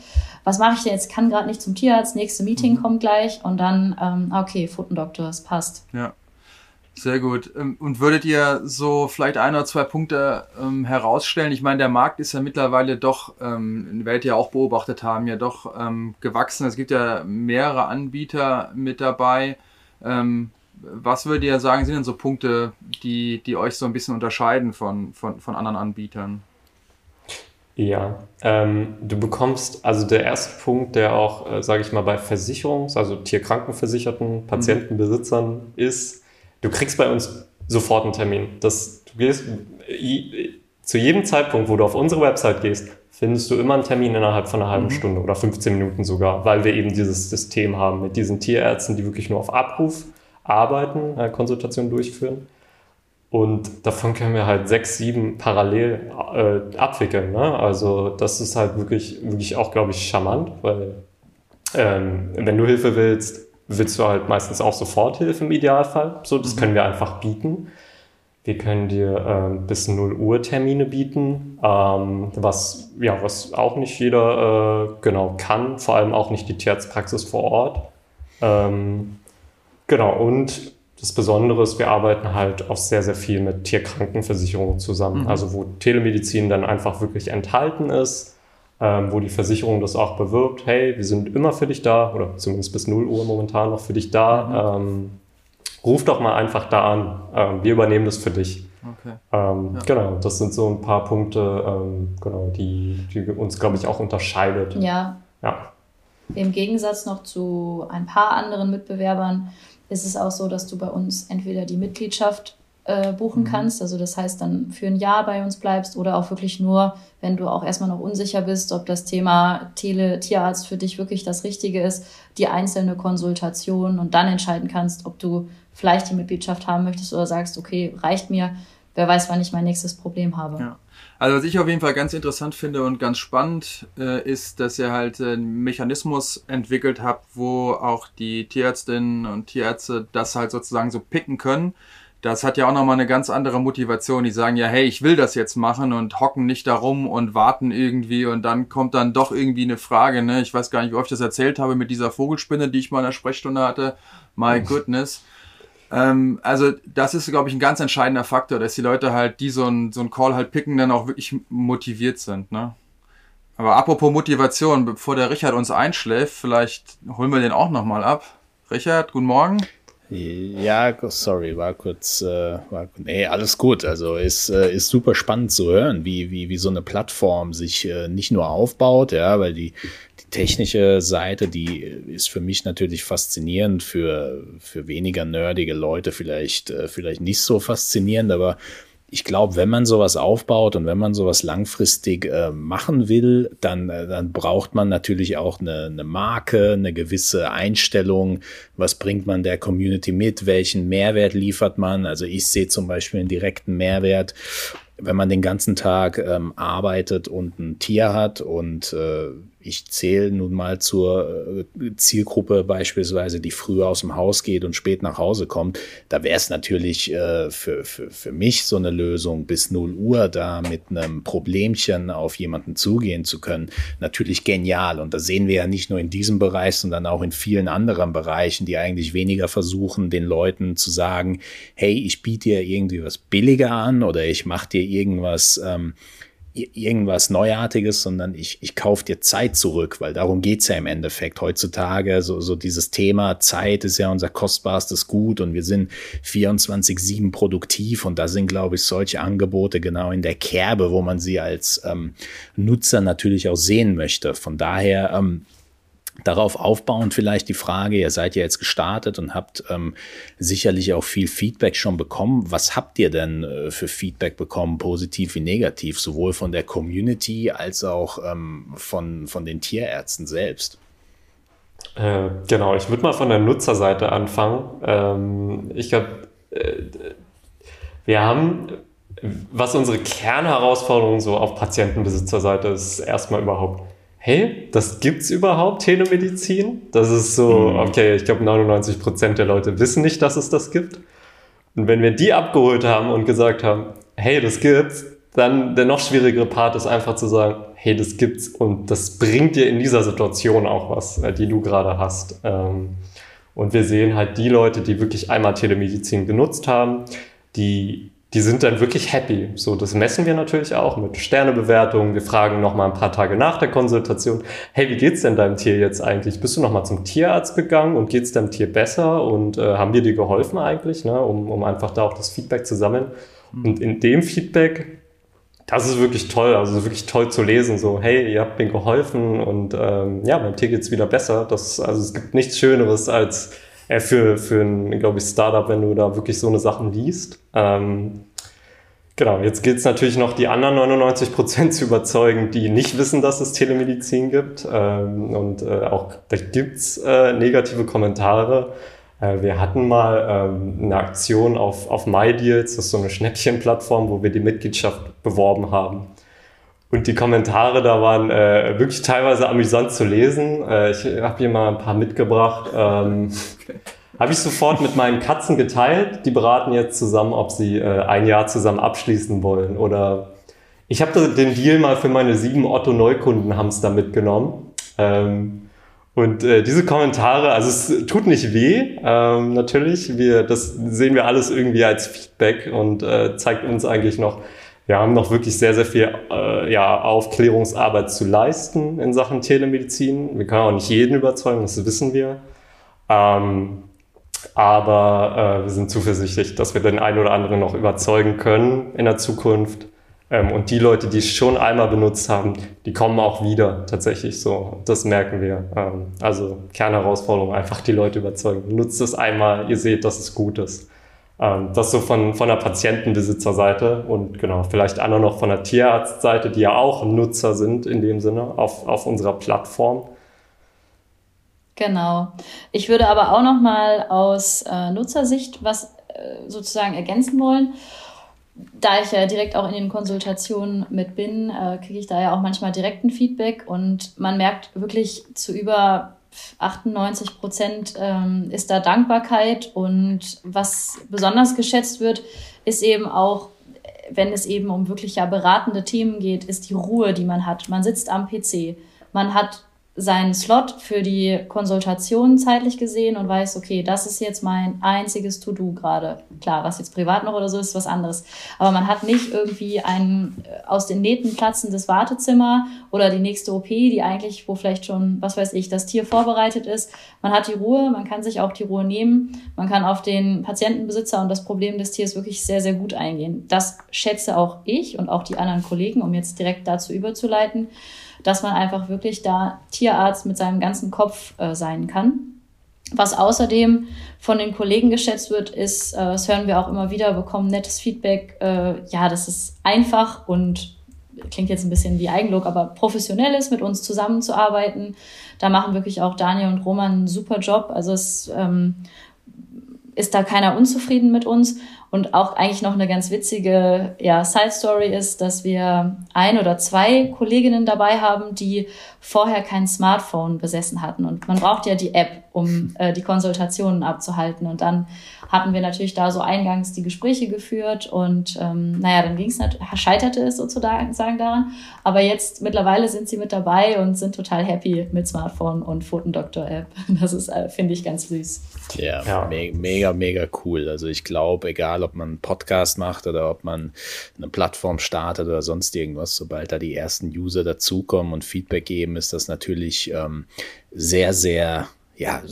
Was mache ich denn jetzt? Kann gerade nicht zum Tierarzt, nächste Meeting mhm. kommt gleich und dann, ähm, okay, Pfotendoktor, es passt. Ja. Sehr gut. Ähm, und würdet ihr so vielleicht ein oder zwei Punkte ähm, herausstellen? Ich meine, der Markt ist ja mittlerweile doch, ähm, werdet ihr auch beobachtet haben, ja doch ähm, gewachsen. Es gibt ja mehrere Anbieter mit dabei. Ähm, was würdet ihr sagen, sind denn so Punkte, die, die euch so ein bisschen unterscheiden von, von, von anderen Anbietern? Ja, ähm, du bekommst, also der erste Punkt, der auch, äh, sage ich mal, bei Versicherungs-, also Tierkrankenversicherten, Patientenbesitzern mhm. ist, du kriegst bei uns sofort einen Termin. Das, du gehst, zu jedem Zeitpunkt, wo du auf unsere Website gehst, findest du immer einen Termin innerhalb von einer halben mhm. Stunde oder 15 Minuten sogar, weil wir eben dieses System haben mit diesen Tierärzten, die wirklich nur auf Abruf arbeiten, äh, Konsultationen durchführen. Und davon können wir halt sechs, sieben parallel äh, abwickeln. Ne? Also das ist halt wirklich, wirklich auch, glaube ich, charmant, weil ähm, wenn du Hilfe willst, willst du halt meistens auch sofort Hilfe im Idealfall. So, das mhm. können wir einfach bieten. Wir können dir ähm, bis 0 Uhr Termine bieten, ähm, was, ja, was auch nicht jeder äh, genau kann, vor allem auch nicht die Tierarztpraxis vor Ort. Ähm, genau, und das Besondere ist, wir arbeiten halt auch sehr, sehr viel mit Tierkrankenversicherungen zusammen. Mhm. Also wo Telemedizin dann einfach wirklich enthalten ist, ähm, wo die Versicherung das auch bewirbt, hey, wir sind immer für dich da, oder zumindest bis 0 Uhr momentan noch für dich da. Mhm. Ähm, ruf doch mal einfach da an. Ähm, wir übernehmen das für dich. Okay. Ähm, ja. Genau, das sind so ein paar Punkte, ähm, genau, die, die uns, glaube ich, auch unterscheidet. Ja. ja. Im Gegensatz noch zu ein paar anderen Mitbewerbern ist es auch so, dass du bei uns entweder die Mitgliedschaft äh, buchen mhm. kannst, also das heißt dann für ein Jahr bei uns bleibst oder auch wirklich nur, wenn du auch erstmal noch unsicher bist, ob das Thema Tele-Tierarzt für dich wirklich das Richtige ist, die einzelne Konsultation und dann entscheiden kannst, ob du vielleicht die Mitgliedschaft haben möchtest oder sagst, okay, reicht mir, wer weiß, wann ich mein nächstes Problem habe. Ja. Also was ich auf jeden Fall ganz interessant finde und ganz spannend äh, ist, dass ihr halt einen Mechanismus entwickelt habt, wo auch die Tierärztinnen und Tierärzte das halt sozusagen so picken können. Das hat ja auch nochmal eine ganz andere Motivation. Die sagen ja, hey, ich will das jetzt machen und hocken nicht darum und warten irgendwie und dann kommt dann doch irgendwie eine Frage. Ne? Ich weiß gar nicht, wie oft ich das erzählt habe mit dieser Vogelspinne, die ich mal in der Sprechstunde hatte. My goodness. Ähm, also das ist, glaube ich, ein ganz entscheidender Faktor, dass die Leute halt, die so ein, so Call halt picken, dann auch wirklich motiviert sind. Ne? Aber apropos Motivation, bevor der Richard uns einschläft, vielleicht holen wir den auch nochmal ab. Richard, guten Morgen. Ja, sorry, war kurz, äh, war, nee, alles gut. Also ist, äh, ist super spannend zu hören, wie, wie, wie so eine Plattform sich äh, nicht nur aufbaut, ja, weil die technische Seite, die ist für mich natürlich faszinierend, für, für weniger nerdige Leute vielleicht, äh, vielleicht nicht so faszinierend, aber ich glaube, wenn man sowas aufbaut und wenn man sowas langfristig äh, machen will, dann, äh, dann braucht man natürlich auch eine, eine Marke, eine gewisse Einstellung. Was bringt man der Community mit? Welchen Mehrwert liefert man? Also ich sehe zum Beispiel einen direkten Mehrwert wenn man den ganzen Tag ähm, arbeitet und ein Tier hat und äh, ich zähle nun mal zur äh, Zielgruppe beispielsweise, die früh aus dem Haus geht und spät nach Hause kommt, da wäre es natürlich äh, für, für, für mich so eine Lösung, bis 0 Uhr da mit einem Problemchen auf jemanden zugehen zu können, natürlich genial. Und das sehen wir ja nicht nur in diesem Bereich, sondern auch in vielen anderen Bereichen, die eigentlich weniger versuchen, den Leuten zu sagen, hey, ich biete dir irgendwie was billiger an oder ich mache dir irgendwas. Ähm, irgendwas Neuartiges, sondern ich, ich kaufe dir Zeit zurück, weil darum geht's ja im Endeffekt heutzutage. So, so dieses Thema Zeit ist ja unser kostbarstes Gut und wir sind 24-7 produktiv und da sind, glaube ich, solche Angebote genau in der Kerbe, wo man sie als ähm, Nutzer natürlich auch sehen möchte. Von daher ähm, Darauf aufbauend vielleicht die Frage, ihr seid ja jetzt gestartet und habt ähm, sicherlich auch viel Feedback schon bekommen. Was habt ihr denn äh, für Feedback bekommen, positiv wie negativ, sowohl von der Community als auch ähm, von, von den Tierärzten selbst? Äh, genau, ich würde mal von der Nutzerseite anfangen. Ähm, ich glaube, äh, wir haben, was unsere Kernherausforderung so auf Patientenbesitzerseite ist, erstmal überhaupt hey, das gibt's überhaupt, Telemedizin? Das ist so, mhm. okay, ich glaube 99 Prozent der Leute wissen nicht, dass es das gibt. Und wenn wir die abgeholt haben und gesagt haben, hey, das gibt's, dann der noch schwierigere Part ist einfach zu sagen, hey, das gibt's und das bringt dir in dieser Situation auch was, äh, die du gerade hast. Ähm, Und wir sehen halt die Leute, die wirklich einmal Telemedizin genutzt haben, die, die sind dann wirklich happy. So, das messen wir natürlich auch mit Sternebewertungen. Wir fragen noch mal ein paar Tage nach der Konsultation, hey, wie geht's denn deinem Tier jetzt eigentlich? Bist du noch mal zum Tierarzt gegangen und geht's deinem Tier besser? Und äh, haben wir dir geholfen eigentlich, ne? um, um einfach da auch das Feedback zu sammeln? Mhm. Und in dem Feedback das ist wirklich toll, also wirklich toll zu lesen, so, hey, ihr habt mir geholfen und ähm, ja, beim Tier geht's wieder besser. Das, also es gibt nichts Schöneres als äh, für, für ein, glaube ich, Startup, wenn du da wirklich so eine Sachen liest. Ähm, genau, jetzt gilt es natürlich noch, die anderen 99 Prozent zu überzeugen, die nicht wissen, dass es Telemedizin gibt. Ähm, und äh, auch da gibt's äh, negative Kommentare. Äh, wir hatten mal ähm, eine Aktion auf, auf MyDeals, das ist so eine Schnäppchenplattform, wo wir die Mitgliedschaft beworben haben. Und die Kommentare da waren äh, wirklich teilweise amüsant zu lesen. Äh, ich habe hier mal ein paar mitgebracht. Ähm, habe ich sofort mit meinen Katzen geteilt. Die beraten jetzt zusammen, ob sie äh, ein Jahr zusammen abschließen wollen. Oder ich habe den Deal mal für meine sieben Otto-Neukunden-Hamster mitgenommen. Ähm, und äh, diese Kommentare, also es tut nicht weh, ähm, natürlich. Wir, das sehen wir alles irgendwie als Feedback und äh, zeigt uns eigentlich noch, wir haben noch wirklich sehr, sehr viel äh, ja, Aufklärungsarbeit zu leisten in Sachen Telemedizin. Wir können auch nicht jeden überzeugen, das wissen wir. Ähm, aber äh, wir sind zuversichtlich, dass wir den einen oder anderen noch überzeugen können in der Zukunft. Ähm, und die Leute, die es schon einmal benutzt haben, die kommen auch wieder tatsächlich so. Das merken wir. Ähm, also Kernherausforderung, einfach die Leute überzeugen. Nutzt es einmal, ihr seht, dass es gut ist. Ähm, das so von, von der Patientenbesitzerseite und genau, vielleicht Anna noch von der Tierarztseite, die ja auch Nutzer sind in dem Sinne auf, auf unserer Plattform. Genau. Ich würde aber auch noch mal aus äh, Nutzersicht was äh, sozusagen ergänzen wollen da ich ja direkt auch in den Konsultationen mit bin, äh, kriege ich da ja auch manchmal direkten Feedback und man merkt wirklich zu über 98 Prozent ähm, ist da Dankbarkeit und was besonders geschätzt wird, ist eben auch, wenn es eben um wirklich ja beratende Themen geht, ist die Ruhe, die man hat. Man sitzt am PC, man hat seinen Slot für die Konsultation zeitlich gesehen und weiß, okay, das ist jetzt mein einziges To-Do gerade. Klar, was jetzt privat noch oder so ist, was anderes. Aber man hat nicht irgendwie ein äh, aus den Nähten platzendes Wartezimmer oder die nächste OP, die eigentlich, wo vielleicht schon, was weiß ich, das Tier vorbereitet ist. Man hat die Ruhe, man kann sich auch die Ruhe nehmen. Man kann auf den Patientenbesitzer und das Problem des Tiers wirklich sehr, sehr gut eingehen. Das schätze auch ich und auch die anderen Kollegen, um jetzt direkt dazu überzuleiten dass man einfach wirklich da Tierarzt mit seinem ganzen Kopf äh, sein kann. Was außerdem von den Kollegen geschätzt wird, ist, äh, das hören wir auch immer wieder, bekommen nettes Feedback. Äh, ja, das ist einfach und klingt jetzt ein bisschen wie Eigenlob, aber professionell ist, mit uns zusammenzuarbeiten. Da machen wirklich auch Daniel und Roman einen super Job. Also es ähm, ist da keiner unzufrieden mit uns. Und auch eigentlich noch eine ganz witzige ja, Side-Story ist, dass wir ein oder zwei Kolleginnen dabei haben, die vorher kein Smartphone besessen hatten. Und man braucht ja die App, um äh, die Konsultationen abzuhalten. Und dann hatten wir natürlich da so eingangs die Gespräche geführt und ähm, naja, dann ging es scheiterte es sozusagen daran. Aber jetzt mittlerweile sind sie mit dabei und sind total happy mit Smartphone und Photendoktor-App. Das ist, äh, finde ich, ganz süß. Ja, ja. Me mega, mega cool. Also ich glaube, egal ob man einen Podcast macht oder ob man eine Plattform startet oder sonst irgendwas, sobald da die ersten User dazukommen und Feedback geben, ist das natürlich ähm, sehr, sehr ja,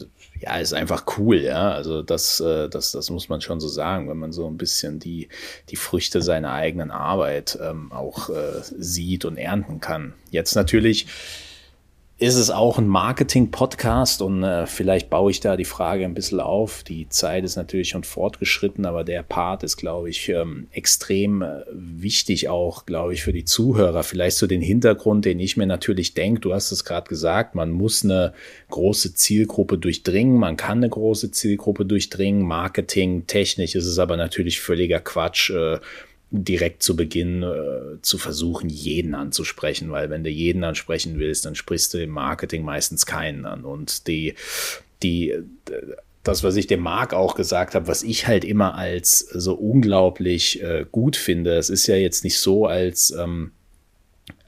ja, ist einfach cool, ja. Also das, äh, das, das muss man schon so sagen, wenn man so ein bisschen die, die Früchte seiner eigenen Arbeit ähm, auch äh, sieht und ernten kann. Jetzt natürlich ist es auch ein Marketing-Podcast und äh, vielleicht baue ich da die Frage ein bisschen auf. Die Zeit ist natürlich schon fortgeschritten, aber der Part ist, glaube ich, ähm, extrem äh, wichtig auch, glaube ich, für die Zuhörer. Vielleicht so den Hintergrund, den ich mir natürlich denke. Du hast es gerade gesagt, man muss eine große Zielgruppe durchdringen, man kann eine große Zielgruppe durchdringen. Marketing, technisch ist es aber natürlich völliger Quatsch. Äh, direkt zu Beginn äh, zu versuchen, jeden anzusprechen, weil wenn du jeden ansprechen willst, dann sprichst du im Marketing meistens keinen an. Und die, die, das, was ich dem Marc auch gesagt habe, was ich halt immer als so unglaublich äh, gut finde, es ist ja jetzt nicht so, als ähm,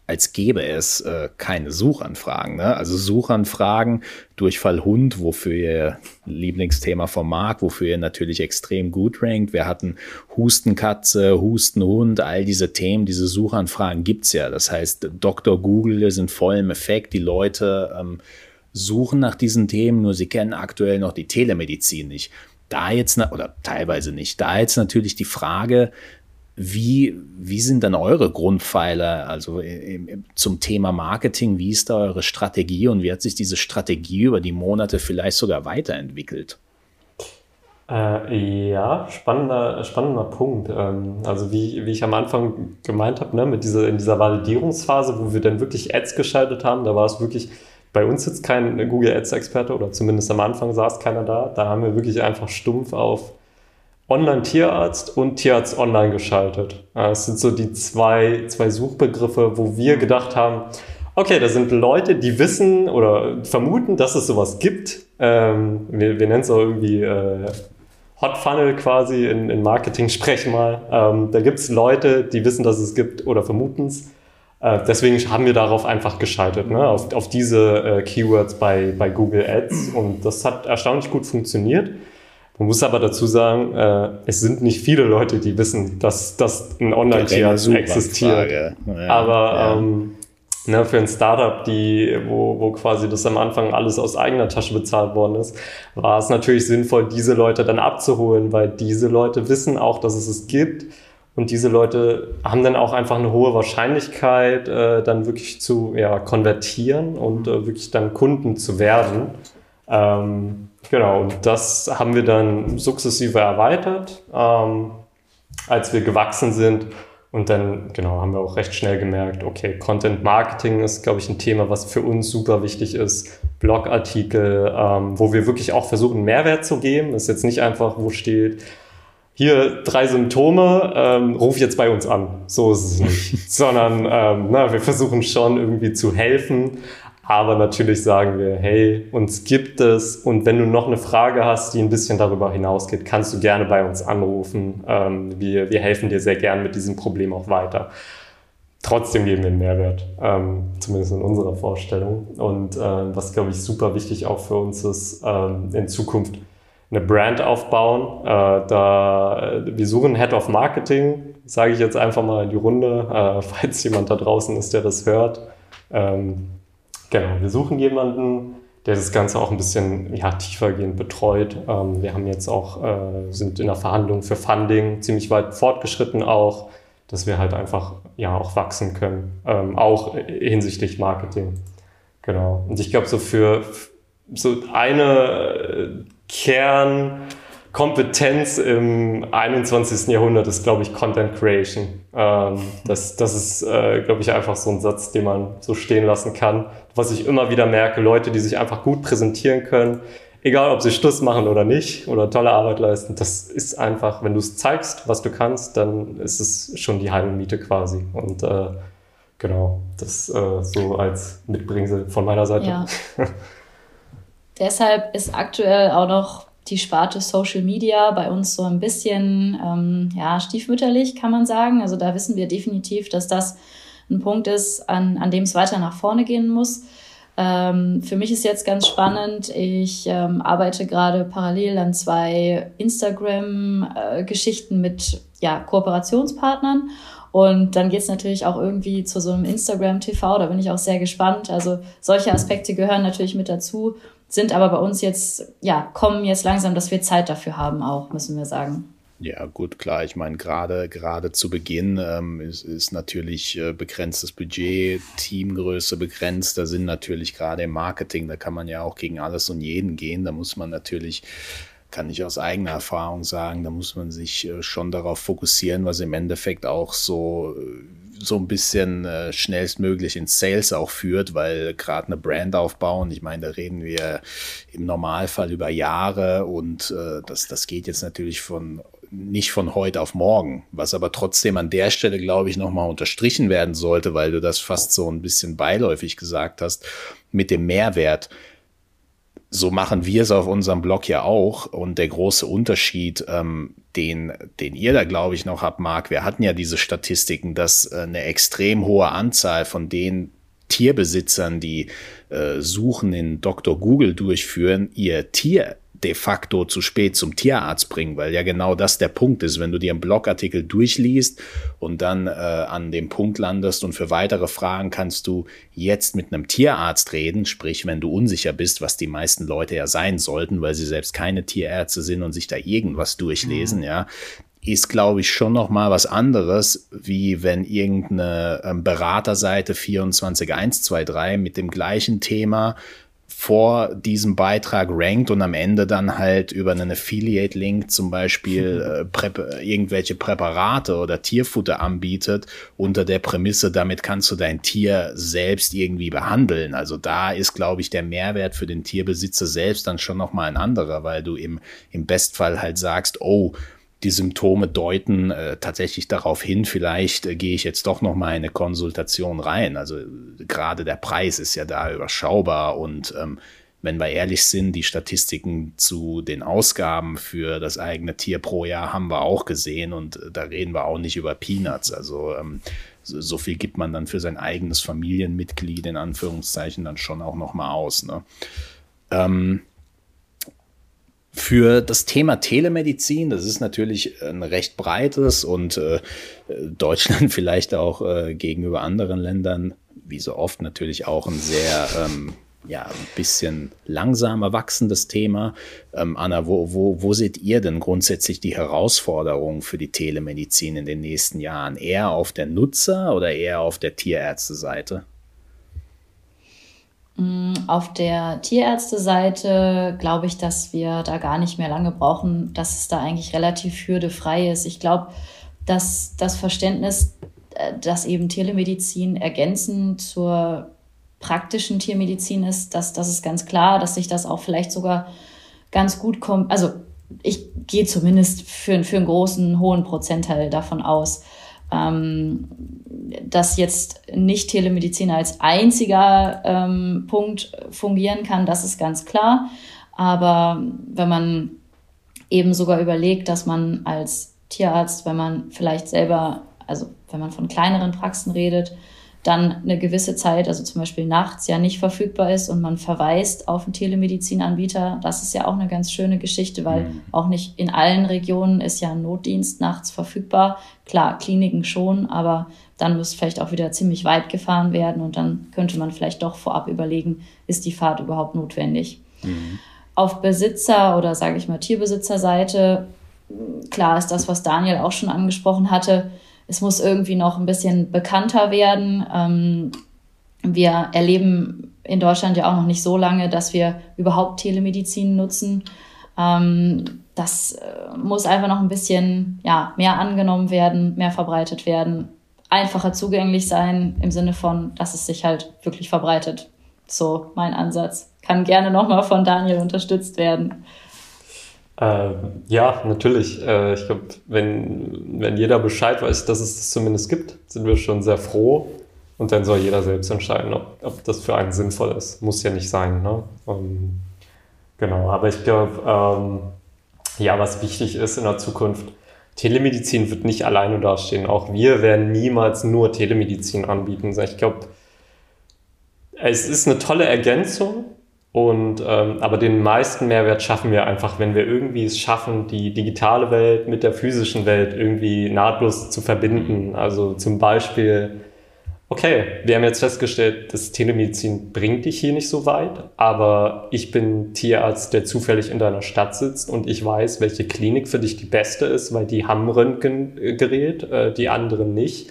als gäbe es äh, keine Suchanfragen. Ne? Also Suchanfragen, Durchfall Hund, wofür ihr Lieblingsthema vom Markt, wofür ihr natürlich extrem gut rankt. Wir hatten Hustenkatze, Hustenhund, all diese Themen, diese Suchanfragen gibt's ja. Das heißt, Dr. Google sind voll im Effekt. Die Leute ähm, suchen nach diesen Themen, nur sie kennen aktuell noch die Telemedizin nicht. Da jetzt, oder teilweise nicht, da jetzt natürlich die Frage, wie, wie sind dann eure Grundpfeiler, also im, zum Thema Marketing? Wie ist da eure Strategie und wie hat sich diese Strategie über die Monate vielleicht sogar weiterentwickelt? Äh, ja, spannender, spannender Punkt. Ähm, also wie, wie ich am Anfang gemeint habe, ne, dieser, in dieser Validierungsphase, wo wir dann wirklich Ads geschaltet haben, da war es wirklich, bei uns sitzt kein Google Ads-Experte oder zumindest am Anfang saß keiner da. Da haben wir wirklich einfach stumpf auf Online-Tierarzt und Tierarzt online geschaltet. Das sind so die zwei, zwei Suchbegriffe, wo wir gedacht haben, okay, da sind Leute, die wissen oder vermuten, dass es sowas gibt. Ähm, wir, wir nennen es auch irgendwie äh, Hot Funnel quasi in, in Marketing-Sprech mal. Ähm, da gibt es Leute, die wissen, dass es gibt oder vermuten es. Äh, deswegen haben wir darauf einfach geschaltet, ne? auf, auf diese äh, Keywords bei, bei Google Ads. Und das hat erstaunlich gut funktioniert. Man muss aber dazu sagen, äh, es sind nicht viele Leute, die wissen, dass, dass ein Online-Tierarzt existiert. Ja, aber ja. Ähm, ne, für ein Startup, die, wo, wo quasi das am Anfang alles aus eigener Tasche bezahlt worden ist, war es natürlich sinnvoll, diese Leute dann abzuholen, weil diese Leute wissen auch, dass es es gibt. Und diese Leute haben dann auch einfach eine hohe Wahrscheinlichkeit, äh, dann wirklich zu ja, konvertieren und äh, wirklich dann Kunden zu werden. Ähm, Genau, und das haben wir dann sukzessive erweitert, ähm, als wir gewachsen sind. Und dann, genau, haben wir auch recht schnell gemerkt, okay, Content Marketing ist, glaube ich, ein Thema, was für uns super wichtig ist. Blogartikel, ähm, wo wir wirklich auch versuchen, Mehrwert zu geben. Das ist jetzt nicht einfach, wo steht, hier drei Symptome, ähm, ruf jetzt bei uns an. So ist es nicht. Sondern ähm, na, wir versuchen schon irgendwie zu helfen, aber natürlich sagen wir, hey, uns gibt es und wenn du noch eine Frage hast, die ein bisschen darüber hinausgeht, kannst du gerne bei uns anrufen. Ähm, wir, wir helfen dir sehr gern mit diesem Problem auch weiter. Trotzdem geben wir einen Mehrwert, ähm, zumindest in unserer Vorstellung. Und äh, was, glaube ich, super wichtig auch für uns ist, ähm, in Zukunft eine Brand aufbauen. Äh, da, wir suchen Head of Marketing, sage ich jetzt einfach mal in die Runde, äh, falls jemand da draußen ist, der das hört. Ähm, Genau, wir suchen jemanden, der das Ganze auch ein bisschen ja, tiefergehend betreut. Ähm, wir haben jetzt auch, äh, sind in der Verhandlung für Funding ziemlich weit fortgeschritten auch, dass wir halt einfach ja auch wachsen können, ähm, auch hinsichtlich Marketing. Genau. Und ich glaube, so für so eine Kern Kompetenz im 21. Jahrhundert ist, glaube ich, Content Creation. Ähm, das, das ist, äh, glaube ich, einfach so ein Satz, den man so stehen lassen kann. Was ich immer wieder merke, Leute, die sich einfach gut präsentieren können, egal ob sie Schluss machen oder nicht oder tolle Arbeit leisten, das ist einfach, wenn du es zeigst, was du kannst, dann ist es schon die halbe Miete quasi. Und äh, genau, das äh, so als Mitbringsel von meiner Seite. Ja. Deshalb ist aktuell auch noch die Sparte Social Media bei uns so ein bisschen ähm, ja, stiefmütterlich, kann man sagen. Also da wissen wir definitiv, dass das ein Punkt ist, an, an dem es weiter nach vorne gehen muss. Ähm, für mich ist jetzt ganz spannend, ich ähm, arbeite gerade parallel an zwei Instagram-Geschichten mit ja, Kooperationspartnern. Und dann geht es natürlich auch irgendwie zu so einem Instagram TV, da bin ich auch sehr gespannt. Also solche Aspekte gehören natürlich mit dazu sind aber bei uns jetzt, ja, kommen jetzt langsam, dass wir Zeit dafür haben auch, müssen wir sagen. Ja, gut, klar. Ich meine, gerade gerade zu Beginn ähm, ist, ist natürlich äh, begrenztes Budget, Teamgröße begrenzt. Da sind natürlich gerade im Marketing, da kann man ja auch gegen alles und jeden gehen. Da muss man natürlich kann ich aus eigener Erfahrung sagen, da muss man sich äh, schon darauf fokussieren, was im Endeffekt auch so äh, so ein bisschen äh, schnellstmöglich in Sales auch führt, weil gerade eine Brand aufbauen, ich meine, da reden wir im Normalfall über Jahre und äh, das, das geht jetzt natürlich von nicht von heute auf morgen, was aber trotzdem an der Stelle, glaube ich, nochmal unterstrichen werden sollte, weil du das fast so ein bisschen beiläufig gesagt hast, mit dem Mehrwert so machen wir es auf unserem Blog ja auch. Und der große Unterschied, ähm, den, den ihr da, glaube ich, noch habt, Marc, wir hatten ja diese Statistiken, dass äh, eine extrem hohe Anzahl von den Tierbesitzern, die äh, Suchen in Dr. Google durchführen, ihr Tier de facto zu spät zum Tierarzt bringen, weil ja genau das der Punkt ist. Wenn du dir einen Blogartikel durchliest und dann äh, an dem Punkt landest und für weitere Fragen kannst du jetzt mit einem Tierarzt reden, sprich, wenn du unsicher bist, was die meisten Leute ja sein sollten, weil sie selbst keine Tierärzte sind und sich da irgendwas durchlesen, mhm. ja, ist, glaube ich, schon noch mal was anderes, wie wenn irgendeine ähm, Beraterseite 24123 mit dem gleichen Thema vor diesem Beitrag rankt und am Ende dann halt über einen Affiliate-Link zum Beispiel äh, Präp irgendwelche Präparate oder Tierfutter anbietet, unter der Prämisse, damit kannst du dein Tier selbst irgendwie behandeln. Also da ist, glaube ich, der Mehrwert für den Tierbesitzer selbst dann schon nochmal ein anderer, weil du im, im Bestfall halt sagst, oh, die Symptome deuten äh, tatsächlich darauf hin, vielleicht äh, gehe ich jetzt doch noch mal eine Konsultation rein. Also gerade der Preis ist ja da überschaubar und ähm, wenn wir ehrlich sind, die Statistiken zu den Ausgaben für das eigene Tier pro Jahr haben wir auch gesehen und äh, da reden wir auch nicht über Peanuts. Also ähm, so, so, viel gibt man dann für sein eigenes Familienmitglied in Anführungszeichen dann schon auch noch mal aus. Ne? Ähm, für das Thema Telemedizin, das ist natürlich ein recht breites und äh, Deutschland vielleicht auch äh, gegenüber anderen Ländern, wie so oft natürlich auch ein sehr ähm, ja, ein bisschen langsamer wachsendes Thema. Ähm, Anna, wo, wo, wo seht ihr denn grundsätzlich die Herausforderungen für die Telemedizin in den nächsten Jahren? Eher auf der Nutzer- oder eher auf der Tierärzteseite? Mm, auf der Tierärzte-Seite glaube ich, dass wir da gar nicht mehr lange brauchen, dass es da eigentlich relativ hürdefrei ist. Ich glaube, dass das Verständnis, äh, dass eben Telemedizin ergänzend zur praktischen Tiermedizin ist, dass das ist ganz klar, dass sich das auch vielleicht sogar ganz gut kommt. Also ich gehe zumindest für, für einen großen, hohen Prozentteil davon aus ähm, dass jetzt nicht Telemedizin als einziger ähm, Punkt fungieren kann, das ist ganz klar. Aber wenn man eben sogar überlegt, dass man als Tierarzt, wenn man vielleicht selber, also wenn man von kleineren Praxen redet, dann eine gewisse Zeit, also zum Beispiel nachts, ja nicht verfügbar ist und man verweist auf einen Telemedizinanbieter. Das ist ja auch eine ganz schöne Geschichte, weil mhm. auch nicht in allen Regionen ist ja ein Notdienst nachts verfügbar. Klar, Kliniken schon, aber dann muss vielleicht auch wieder ziemlich weit gefahren werden und dann könnte man vielleicht doch vorab überlegen, ist die Fahrt überhaupt notwendig. Mhm. Auf Besitzer oder sage ich mal Tierbesitzerseite, klar ist das, was Daniel auch schon angesprochen hatte, es muss irgendwie noch ein bisschen bekannter werden. Ähm, wir erleben in Deutschland ja auch noch nicht so lange, dass wir überhaupt Telemedizin nutzen. Ähm, das äh, muss einfach noch ein bisschen ja, mehr angenommen werden, mehr verbreitet werden, einfacher zugänglich sein im Sinne von, dass es sich halt wirklich verbreitet. So mein Ansatz. Kann gerne nochmal von Daniel unterstützt werden. Ähm, ja, natürlich. Äh, ich glaube, wenn, wenn jeder Bescheid weiß, dass es das zumindest gibt, sind wir schon sehr froh. Und dann soll jeder selbst entscheiden, ob, ob das für einen sinnvoll ist. Muss ja nicht sein. Ne? Ähm, genau, aber ich glaube, ähm, ja, was wichtig ist in der Zukunft, Telemedizin wird nicht alleine dastehen. Auch wir werden niemals nur Telemedizin anbieten. Ich glaube, es ist eine tolle Ergänzung, und ähm, aber den meisten Mehrwert schaffen wir einfach, wenn wir irgendwie es schaffen, die digitale Welt mit der physischen Welt irgendwie nahtlos zu verbinden. Also zum Beispiel, okay, wir haben jetzt festgestellt, das Telemedizin bringt dich hier nicht so weit, aber ich bin Tierarzt, der zufällig in deiner Stadt sitzt und ich weiß, welche Klinik für dich die beste ist, weil die haben Röntgengerät, äh, die anderen nicht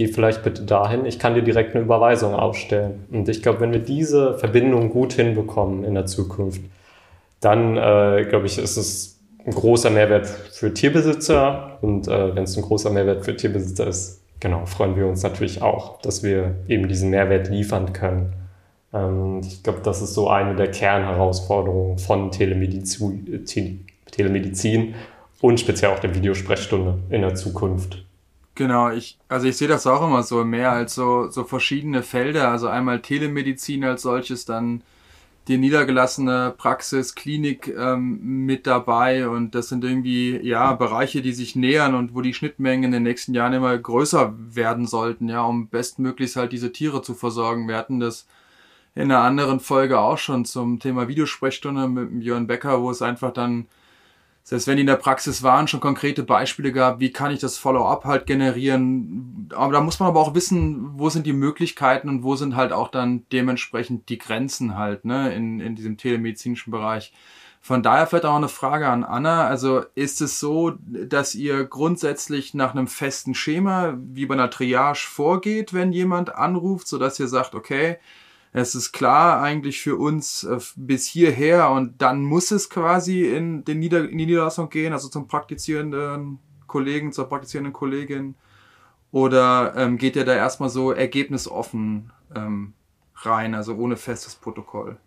geh vielleicht bitte dahin, ich kann dir direkt eine Überweisung aufstellen. Und ich glaube, wenn wir diese Verbindung gut hinbekommen in der Zukunft, dann äh, glaube ich, ist es ein großer Mehrwert für Tierbesitzer und äh, wenn es ein großer Mehrwert für Tierbesitzer ist, genau, freuen wir uns natürlich auch, dass wir eben diesen Mehrwert liefern können. Ähm, ich glaube, das ist so eine der Kernherausforderungen von Telemedizin, Telemedizin und speziell auch der Videosprechstunde in der Zukunft. Genau, ich, also ich sehe das auch immer so mehr als so, so verschiedene Felder. Also einmal Telemedizin als solches, dann die niedergelassene Praxis, Klinik ähm, mit dabei und das sind irgendwie ja Bereiche, die sich nähern und wo die Schnittmengen in den nächsten Jahren immer größer werden sollten, ja, um bestmöglichst halt diese Tiere zu versorgen. Wir hatten das in einer anderen Folge auch schon zum Thema Videosprechstunde mit Björn Becker, wo es einfach dann selbst wenn die in der Praxis waren, schon konkrete Beispiele gab, wie kann ich das Follow-up halt generieren. Aber da muss man aber auch wissen, wo sind die Möglichkeiten und wo sind halt auch dann dementsprechend die Grenzen halt, ne, in, in diesem telemedizinischen Bereich. Von daher vielleicht auch eine Frage an Anna. Also ist es so, dass ihr grundsätzlich nach einem festen Schema wie bei einer Triage vorgeht, wenn jemand anruft, so dass ihr sagt, okay, es ist klar eigentlich für uns äh, bis hierher und dann muss es quasi in, den Nieder in die Niederlassung gehen, also zum praktizierenden Kollegen, zur praktizierenden Kollegin. Oder ähm, geht ihr da erstmal so ergebnisoffen ähm, rein, also ohne festes Protokoll?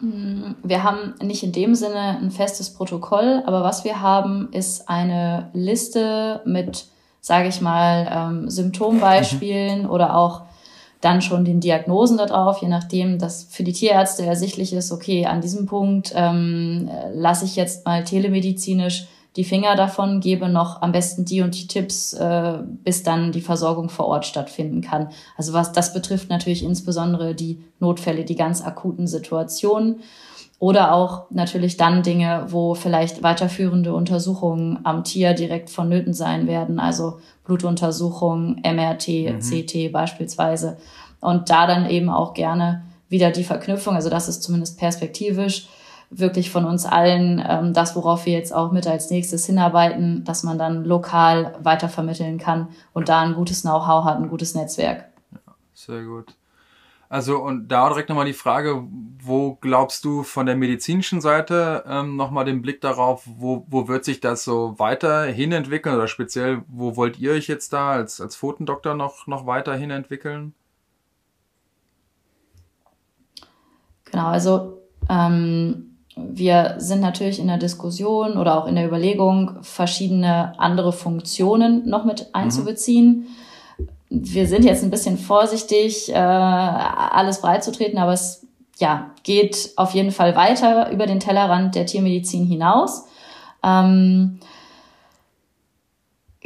Mm, wir haben nicht in dem Sinne ein festes Protokoll, aber was wir haben, ist eine Liste mit, sage ich mal, ähm, Symptombeispielen oder auch dann schon den Diagnosen da drauf, je nachdem, dass für die Tierärzte ersichtlich ist, okay, an diesem Punkt ähm, lasse ich jetzt mal telemedizinisch die Finger davon, gebe noch am besten die und die Tipps, äh, bis dann die Versorgung vor Ort stattfinden kann. Also was das betrifft natürlich insbesondere die Notfälle, die ganz akuten Situationen. Oder auch natürlich dann Dinge, wo vielleicht weiterführende Untersuchungen am Tier direkt vonnöten sein werden, also Blutuntersuchungen, MRT, mhm. CT beispielsweise. Und da dann eben auch gerne wieder die Verknüpfung, also das ist zumindest perspektivisch wirklich von uns allen ähm, das, worauf wir jetzt auch mit als nächstes hinarbeiten, dass man dann lokal weitervermitteln kann und da ein gutes Know-how hat, ein gutes Netzwerk. Ja, sehr gut. Also und da direkt nochmal die Frage, wo glaubst du von der medizinischen Seite ähm, nochmal den Blick darauf, wo, wo wird sich das so weiterhin entwickeln oder speziell, wo wollt ihr euch jetzt da als, als Pfotendoktor noch, noch weiterhin entwickeln? Genau, also ähm, wir sind natürlich in der Diskussion oder auch in der Überlegung, verschiedene andere Funktionen noch mit mhm. einzubeziehen. Mhm wir sind jetzt ein bisschen vorsichtig, äh, alles breitzutreten, aber es ja, geht auf jeden Fall weiter über den Tellerrand der Tiermedizin hinaus. Ähm,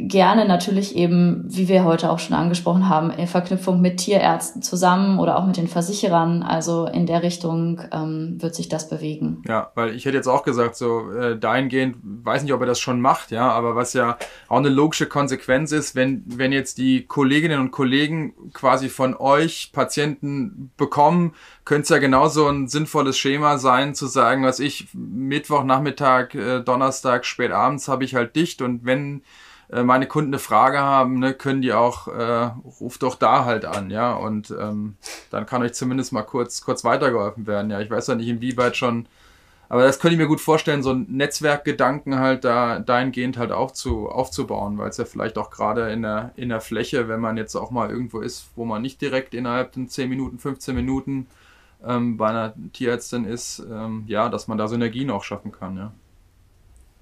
gerne natürlich eben, wie wir heute auch schon angesprochen haben, in Verknüpfung mit Tierärzten zusammen oder auch mit den Versicherern. Also in der Richtung ähm, wird sich das bewegen. Ja, weil ich hätte jetzt auch gesagt, so äh, dahingehend, weiß nicht, ob er das schon macht, ja, aber was ja auch eine logische Konsequenz ist, wenn, wenn jetzt die Kolleginnen und Kollegen quasi von euch Patienten bekommen, könnte es ja genauso ein sinnvolles Schema sein, zu sagen, was ich Mittwochnachmittag, äh, Donnerstag, spät abends habe ich halt dicht und wenn äh, meine Kunden eine Frage haben, ne, können die auch, äh, ruft doch da halt an, ja, und ähm, dann kann euch zumindest mal kurz, kurz weitergeholfen werden, ja. Ich weiß ja nicht, inwieweit schon, aber das könnte ich mir gut vorstellen, so ein Netzwerkgedanken halt da dahingehend halt aufzu, aufzubauen, weil es ja vielleicht auch gerade in der, in der Fläche, wenn man jetzt auch mal irgendwo ist, wo man nicht direkt innerhalb von 10 Minuten, 15 Minuten ähm, bei einer Tierärztin ist, ähm, ja, dass man da Synergien auch schaffen kann, ja.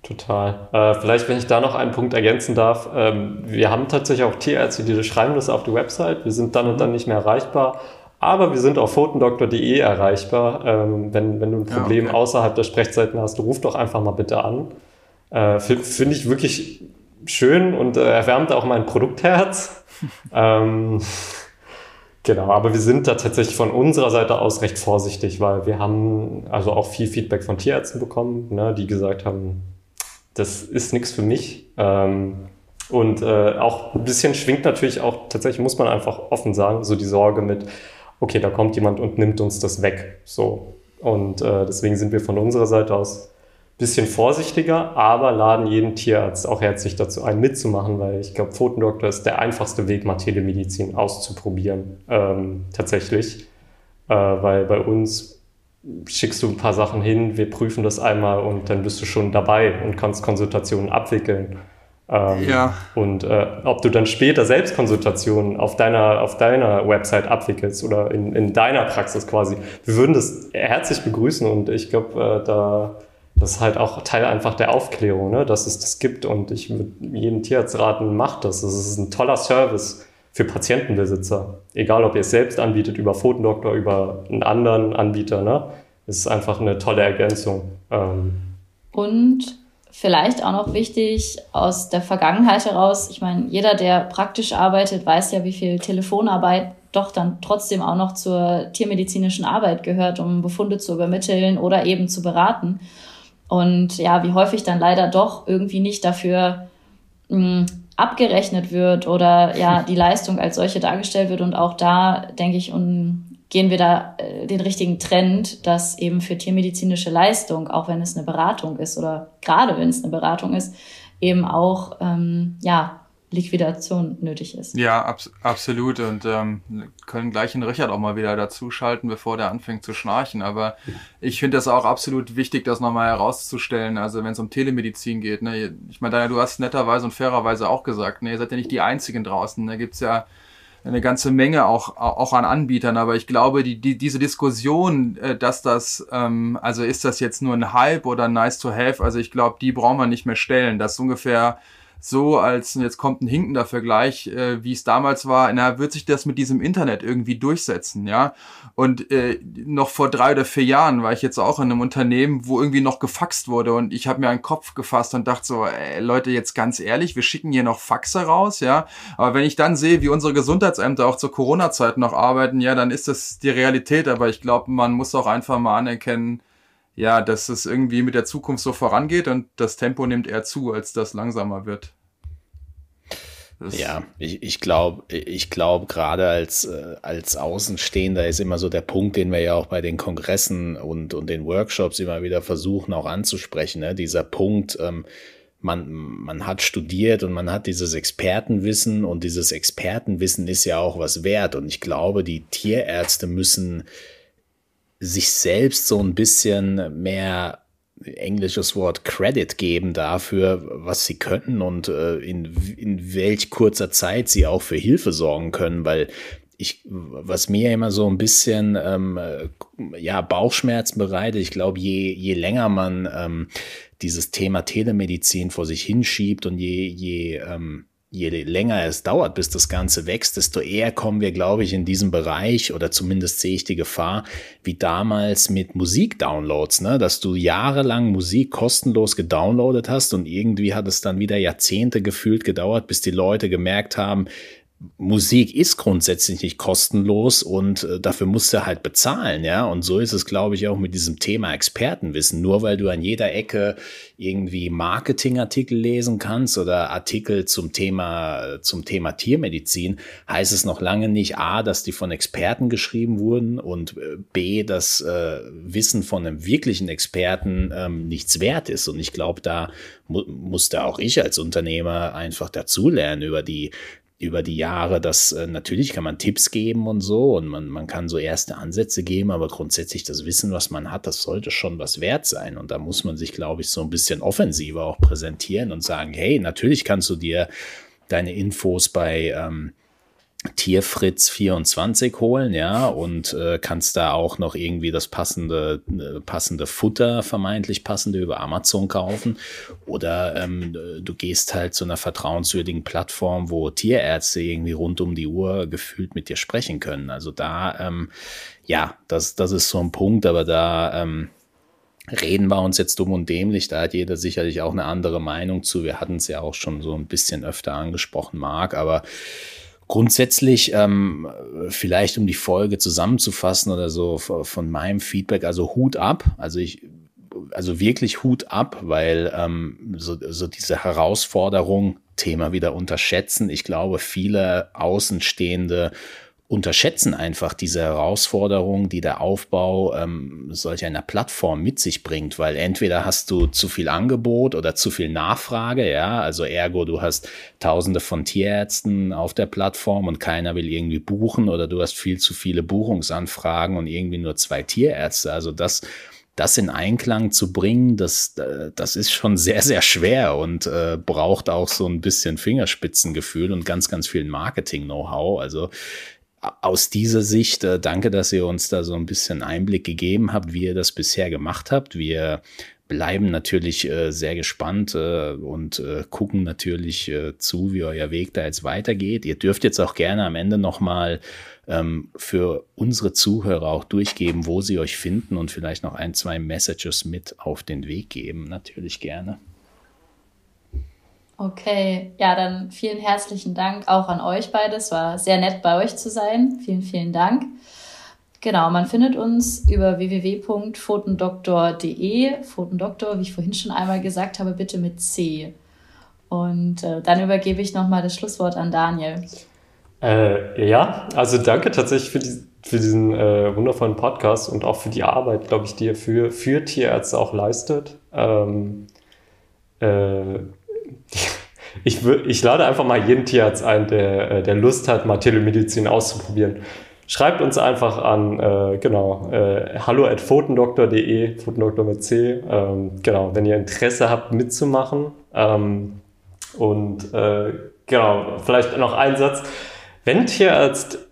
Total. Äh, vielleicht, wenn ich da noch einen Punkt ergänzen darf. Ähm, wir haben tatsächlich auch Tierärzte, die schreiben das auf die Website. Wir sind dann und dann nicht mehr erreichbar. Aber wir sind auf photendoktor.de erreichbar. Ähm, wenn, wenn du ein Problem ja, okay. außerhalb der Sprechzeiten hast, ruf doch einfach mal bitte an. Äh, Finde ich wirklich schön und äh, erwärmt auch mein Produktherz. ähm, Genau, aber wir sind da tatsächlich von unserer Seite aus recht vorsichtig, weil wir haben also auch viel Feedback von Tierärzten bekommen, ne, die gesagt haben, das ist nichts für mich. Ähm, und äh, auch ein bisschen schwingt natürlich auch, tatsächlich muss man einfach offen sagen, so die Sorge mit, okay, da kommt jemand und nimmt uns das weg. So. Und äh, deswegen sind wir von unserer Seite aus ein bisschen vorsichtiger, aber laden jeden Tierarzt auch herzlich dazu ein, mitzumachen, weil ich glaube, Pfotendoktor ist der einfachste Weg, mal Telemedizin auszuprobieren, ähm, tatsächlich. Äh, weil bei uns schickst du ein paar Sachen hin, wir prüfen das einmal und dann bist du schon dabei und kannst Konsultationen abwickeln. Ähm, ja. Und äh, ob du dann später selbst Konsultationen auf deiner, auf deiner Website abwickelst oder in, in deiner Praxis quasi, wir würden das herzlich begrüßen und ich glaube, äh, da das ist halt auch Teil einfach der Aufklärung, ne? dass es das gibt und ich würde jedem Tierarzt raten, macht das. Das ist ein toller Service für Patientenbesitzer. Egal, ob ihr es selbst anbietet, über Photodoktor, über einen anderen Anbieter, ne? ist einfach eine tolle Ergänzung. Ähm. Und vielleicht auch noch wichtig aus der Vergangenheit heraus, ich meine, jeder, der praktisch arbeitet, weiß ja, wie viel Telefonarbeit doch dann trotzdem auch noch zur tiermedizinischen Arbeit gehört, um Befunde zu übermitteln oder eben zu beraten. Und ja, wie häufig dann leider doch irgendwie nicht dafür hm, abgerechnet wird oder ja, die Leistung als solche dargestellt wird. Und auch da, denke ich, um, gehen wir da äh, den richtigen Trend, dass eben für tiermedizinische Leistung, auch wenn es eine Beratung ist oder gerade wenn es eine Beratung ist, eben auch ähm, ja Liquidation nötig ist. Ja, abs absolut. Und ähm, können gleich den Richard auch mal wieder dazuschalten, bevor der anfängt zu schnarchen. Aber ich finde das auch absolut wichtig, das nochmal herauszustellen. Also wenn es um Telemedizin geht. Ne? Ich meine, du hast netterweise und fairerweise auch gesagt, ne, ihr seid ja nicht die Einzigen draußen. Da gibt's ja eine ganze Menge auch, auch an Anbietern, aber ich glaube, die, die, diese Diskussion, äh, dass das, ähm, also ist das jetzt nur ein Hype oder nice to have, also ich glaube, die brauchen wir nicht mehr stellen. Das ist ungefähr so als, jetzt kommt ein hinkender Vergleich, äh, wie es damals war, na, wird sich das mit diesem Internet irgendwie durchsetzen, ja. Und äh, noch vor drei oder vier Jahren war ich jetzt auch in einem Unternehmen, wo irgendwie noch gefaxt wurde und ich habe mir einen Kopf gefasst und dachte so, ey, Leute, jetzt ganz ehrlich, wir schicken hier noch Faxe raus, ja. Aber wenn ich dann sehe, wie unsere Gesundheitsämter auch zur Corona-Zeit noch arbeiten, ja, dann ist das die Realität. Aber ich glaube, man muss auch einfach mal anerkennen, ja, dass es irgendwie mit der Zukunft so vorangeht und das Tempo nimmt eher zu, als das langsamer wird. Das ja, ich, ich glaube, ich glaube, gerade als, äh, als Außenstehender ist immer so der Punkt, den wir ja auch bei den Kongressen und, und den Workshops immer wieder versuchen auch anzusprechen. Ne? Dieser Punkt, ähm, man, man hat studiert und man hat dieses Expertenwissen und dieses Expertenwissen ist ja auch was wert. Und ich glaube, die Tierärzte müssen sich selbst so ein bisschen mehr englisches Wort Credit geben dafür, was sie können und äh, in, in welch kurzer Zeit sie auch für Hilfe sorgen können, weil ich, was mir immer so ein bisschen ähm, ja, Bauchschmerzen bereitet, ich glaube, je, je länger man ähm, dieses Thema Telemedizin vor sich hinschiebt und je, je ähm, je länger es dauert, bis das Ganze wächst, desto eher kommen wir, glaube ich, in diesem Bereich oder zumindest sehe ich die Gefahr, wie damals mit Musikdownloads, ne? dass du jahrelang Musik kostenlos gedownloadet hast und irgendwie hat es dann wieder Jahrzehnte gefühlt gedauert, bis die Leute gemerkt haben, Musik ist grundsätzlich nicht kostenlos und äh, dafür musst du halt bezahlen, ja. Und so ist es, glaube ich, auch mit diesem Thema Expertenwissen. Nur weil du an jeder Ecke irgendwie Marketingartikel lesen kannst oder Artikel zum Thema, zum Thema Tiermedizin, heißt es noch lange nicht A, dass die von Experten geschrieben wurden und äh, B, dass äh, Wissen von einem wirklichen Experten ähm, nichts wert ist. Und ich glaube, da mu musste auch ich als Unternehmer einfach dazulernen über die über die Jahre, dass äh, natürlich kann man Tipps geben und so und man, man kann so erste Ansätze geben, aber grundsätzlich das Wissen, was man hat, das sollte schon was wert sein. Und da muss man sich, glaube ich, so ein bisschen offensiver auch präsentieren und sagen, hey, natürlich kannst du dir deine Infos bei ähm, Tierfritz 24 holen, ja, und äh, kannst da auch noch irgendwie das passende, äh, passende Futter, vermeintlich passende über Amazon kaufen. Oder ähm, du gehst halt zu einer vertrauenswürdigen Plattform, wo Tierärzte irgendwie rund um die Uhr gefühlt mit dir sprechen können. Also da, ähm, ja, das, das ist so ein Punkt, aber da, ähm, reden wir uns jetzt dumm und dämlich. Da hat jeder sicherlich auch eine andere Meinung zu. Wir hatten es ja auch schon so ein bisschen öfter angesprochen, Marc, aber Grundsätzlich, ähm, vielleicht um die Folge zusammenzufassen oder so von meinem Feedback, also Hut ab. Also ich, also wirklich Hut ab, weil ähm, so, so diese Herausforderung, Thema wieder unterschätzen. Ich glaube, viele Außenstehende unterschätzen einfach diese Herausforderung, die der Aufbau ähm, solch einer Plattform mit sich bringt, weil entweder hast du zu viel Angebot oder zu viel Nachfrage, ja, also ergo du hast tausende von Tierärzten auf der Plattform und keiner will irgendwie buchen oder du hast viel zu viele Buchungsanfragen und irgendwie nur zwei Tierärzte, also das das in Einklang zu bringen, das, das ist schon sehr, sehr schwer und äh, braucht auch so ein bisschen Fingerspitzengefühl und ganz, ganz viel Marketing-Know-how. Also aus dieser Sicht, äh, danke, dass ihr uns da so ein bisschen Einblick gegeben habt, wie ihr das bisher gemacht habt. Wir bleiben natürlich äh, sehr gespannt äh, und äh, gucken natürlich äh, zu, wie euer Weg da jetzt weitergeht. Ihr dürft jetzt auch gerne am Ende nochmal ähm, für unsere Zuhörer auch durchgeben, wo sie euch finden und vielleicht noch ein, zwei Messages mit auf den Weg geben. Natürlich gerne. Okay, ja, dann vielen herzlichen Dank auch an euch beide. Es war sehr nett bei euch zu sein. Vielen, vielen Dank. Genau, man findet uns über www.fotendoktor.de. Fotendoktor, wie ich vorhin schon einmal gesagt habe, bitte mit C. Und äh, dann übergebe ich nochmal das Schlusswort an Daniel. Äh, ja, also danke tatsächlich für, die, für diesen äh, wundervollen Podcast und auch für die Arbeit, glaube ich, die ihr für, für Tierärzte auch leistet. Ähm, äh, ich, ich lade einfach mal jeden Tierarzt ein, der, äh, der Lust hat, mal Telemedizin auszuprobieren. Schreibt uns einfach an, äh, genau, äh, hallo at photendoktor.de, Photendoktor mit C, ähm, genau, wenn ihr Interesse habt mitzumachen. Ähm, und äh, genau, vielleicht noch ein Satz. Wenn Tierarzt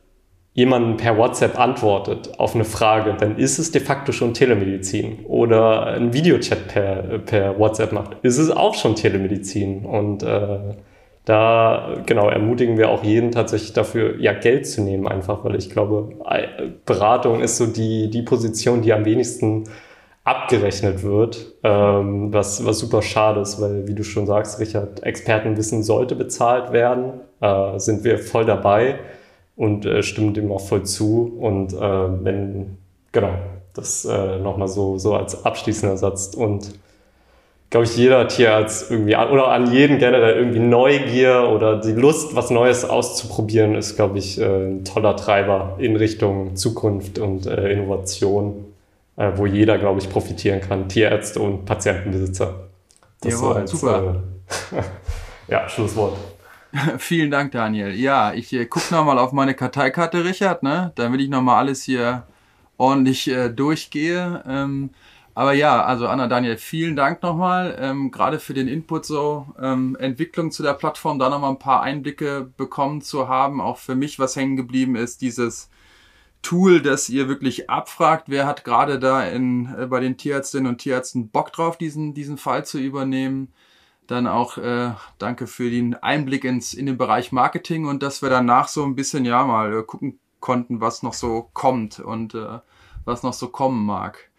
jemanden per WhatsApp antwortet auf eine Frage, dann ist es de facto schon Telemedizin. Oder ein Videochat per, per WhatsApp macht, ist es auch schon Telemedizin. Und äh, da genau ermutigen wir auch jeden tatsächlich dafür, ja, Geld zu nehmen, einfach, weil ich glaube, Beratung ist so die, die Position, die am wenigsten abgerechnet wird, ähm, was, was super schade ist, weil, wie du schon sagst, Richard, Expertenwissen sollte bezahlt werden, äh, sind wir voll dabei und äh, stimmen dem auch voll zu. Und äh, wenn, genau, das äh, nochmal so, so als abschließender Satz und glaube ich, jeder Tierarzt irgendwie oder an jeden generell irgendwie Neugier oder die Lust, was Neues auszuprobieren, ist, glaube ich, äh, ein toller Treiber in Richtung Zukunft und äh, Innovation, äh, wo jeder, glaube ich, profitieren kann, Tierärzte und Patientenbesitzer. Das Jawohl, so als, super. Ja, Schlusswort. Vielen Dank, Daniel. Ja, ich äh, gucke nochmal auf meine Karteikarte, Richard, ne? damit ich nochmal alles hier ordentlich äh, durchgehe. Ähm, aber ja, also Anna, Daniel, vielen Dank nochmal, ähm, gerade für den Input so, ähm, Entwicklung zu der Plattform, da nochmal ein paar Einblicke bekommen zu haben. Auch für mich, was hängen geblieben ist, dieses Tool, das ihr wirklich abfragt, wer hat gerade da in, äh, bei den Tierärztinnen und Tierärzten Bock drauf, diesen, diesen Fall zu übernehmen. Dann auch äh, danke für den Einblick ins, in den Bereich Marketing und dass wir danach so ein bisschen ja mal äh, gucken konnten, was noch so kommt und äh, was noch so kommen mag.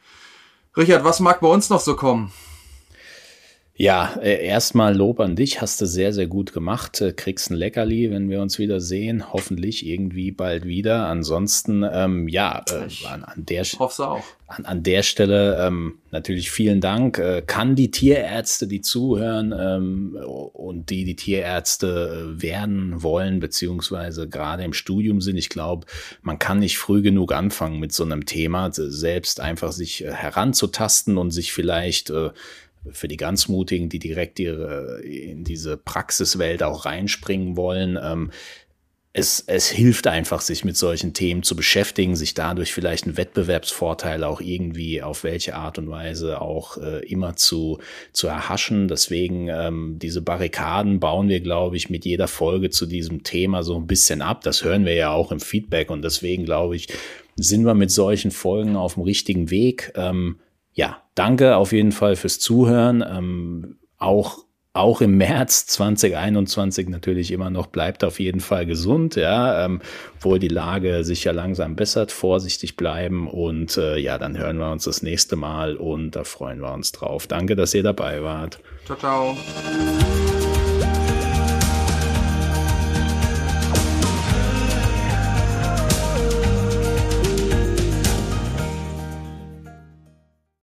Richard, was mag bei uns noch so kommen? Ja, äh, erstmal Lob an dich, hast du sehr, sehr gut gemacht. Äh, kriegst ein Leckerli, wenn wir uns wieder sehen. Hoffentlich irgendwie bald wieder. Ansonsten, ähm, ja, äh, an, an, der, an, an, der Stelle ähm, natürlich vielen Dank. Äh, kann die Tierärzte, die zuhören ähm, und die die Tierärzte äh, werden wollen, beziehungsweise gerade im Studium sind, ich glaube, man kann nicht früh genug anfangen mit so einem Thema, selbst einfach sich heranzutasten und sich vielleicht äh, für die ganz Mutigen, die direkt ihre, in diese Praxiswelt auch reinspringen wollen. Ähm, es, es hilft einfach, sich mit solchen Themen zu beschäftigen, sich dadurch vielleicht einen Wettbewerbsvorteil auch irgendwie auf welche Art und Weise auch äh, immer zu, zu erhaschen. Deswegen ähm, diese Barrikaden bauen wir, glaube ich, mit jeder Folge zu diesem Thema so ein bisschen ab. Das hören wir ja auch im Feedback und deswegen, glaube ich, sind wir mit solchen Folgen auf dem richtigen Weg. Ähm, ja, danke auf jeden Fall fürs Zuhören. Ähm, auch auch im März 2021 natürlich immer noch bleibt auf jeden Fall gesund, ja, ähm, obwohl die Lage sich ja langsam bessert, vorsichtig bleiben und äh, ja, dann hören wir uns das nächste Mal und da freuen wir uns drauf. Danke, dass ihr dabei wart. Ciao, ciao.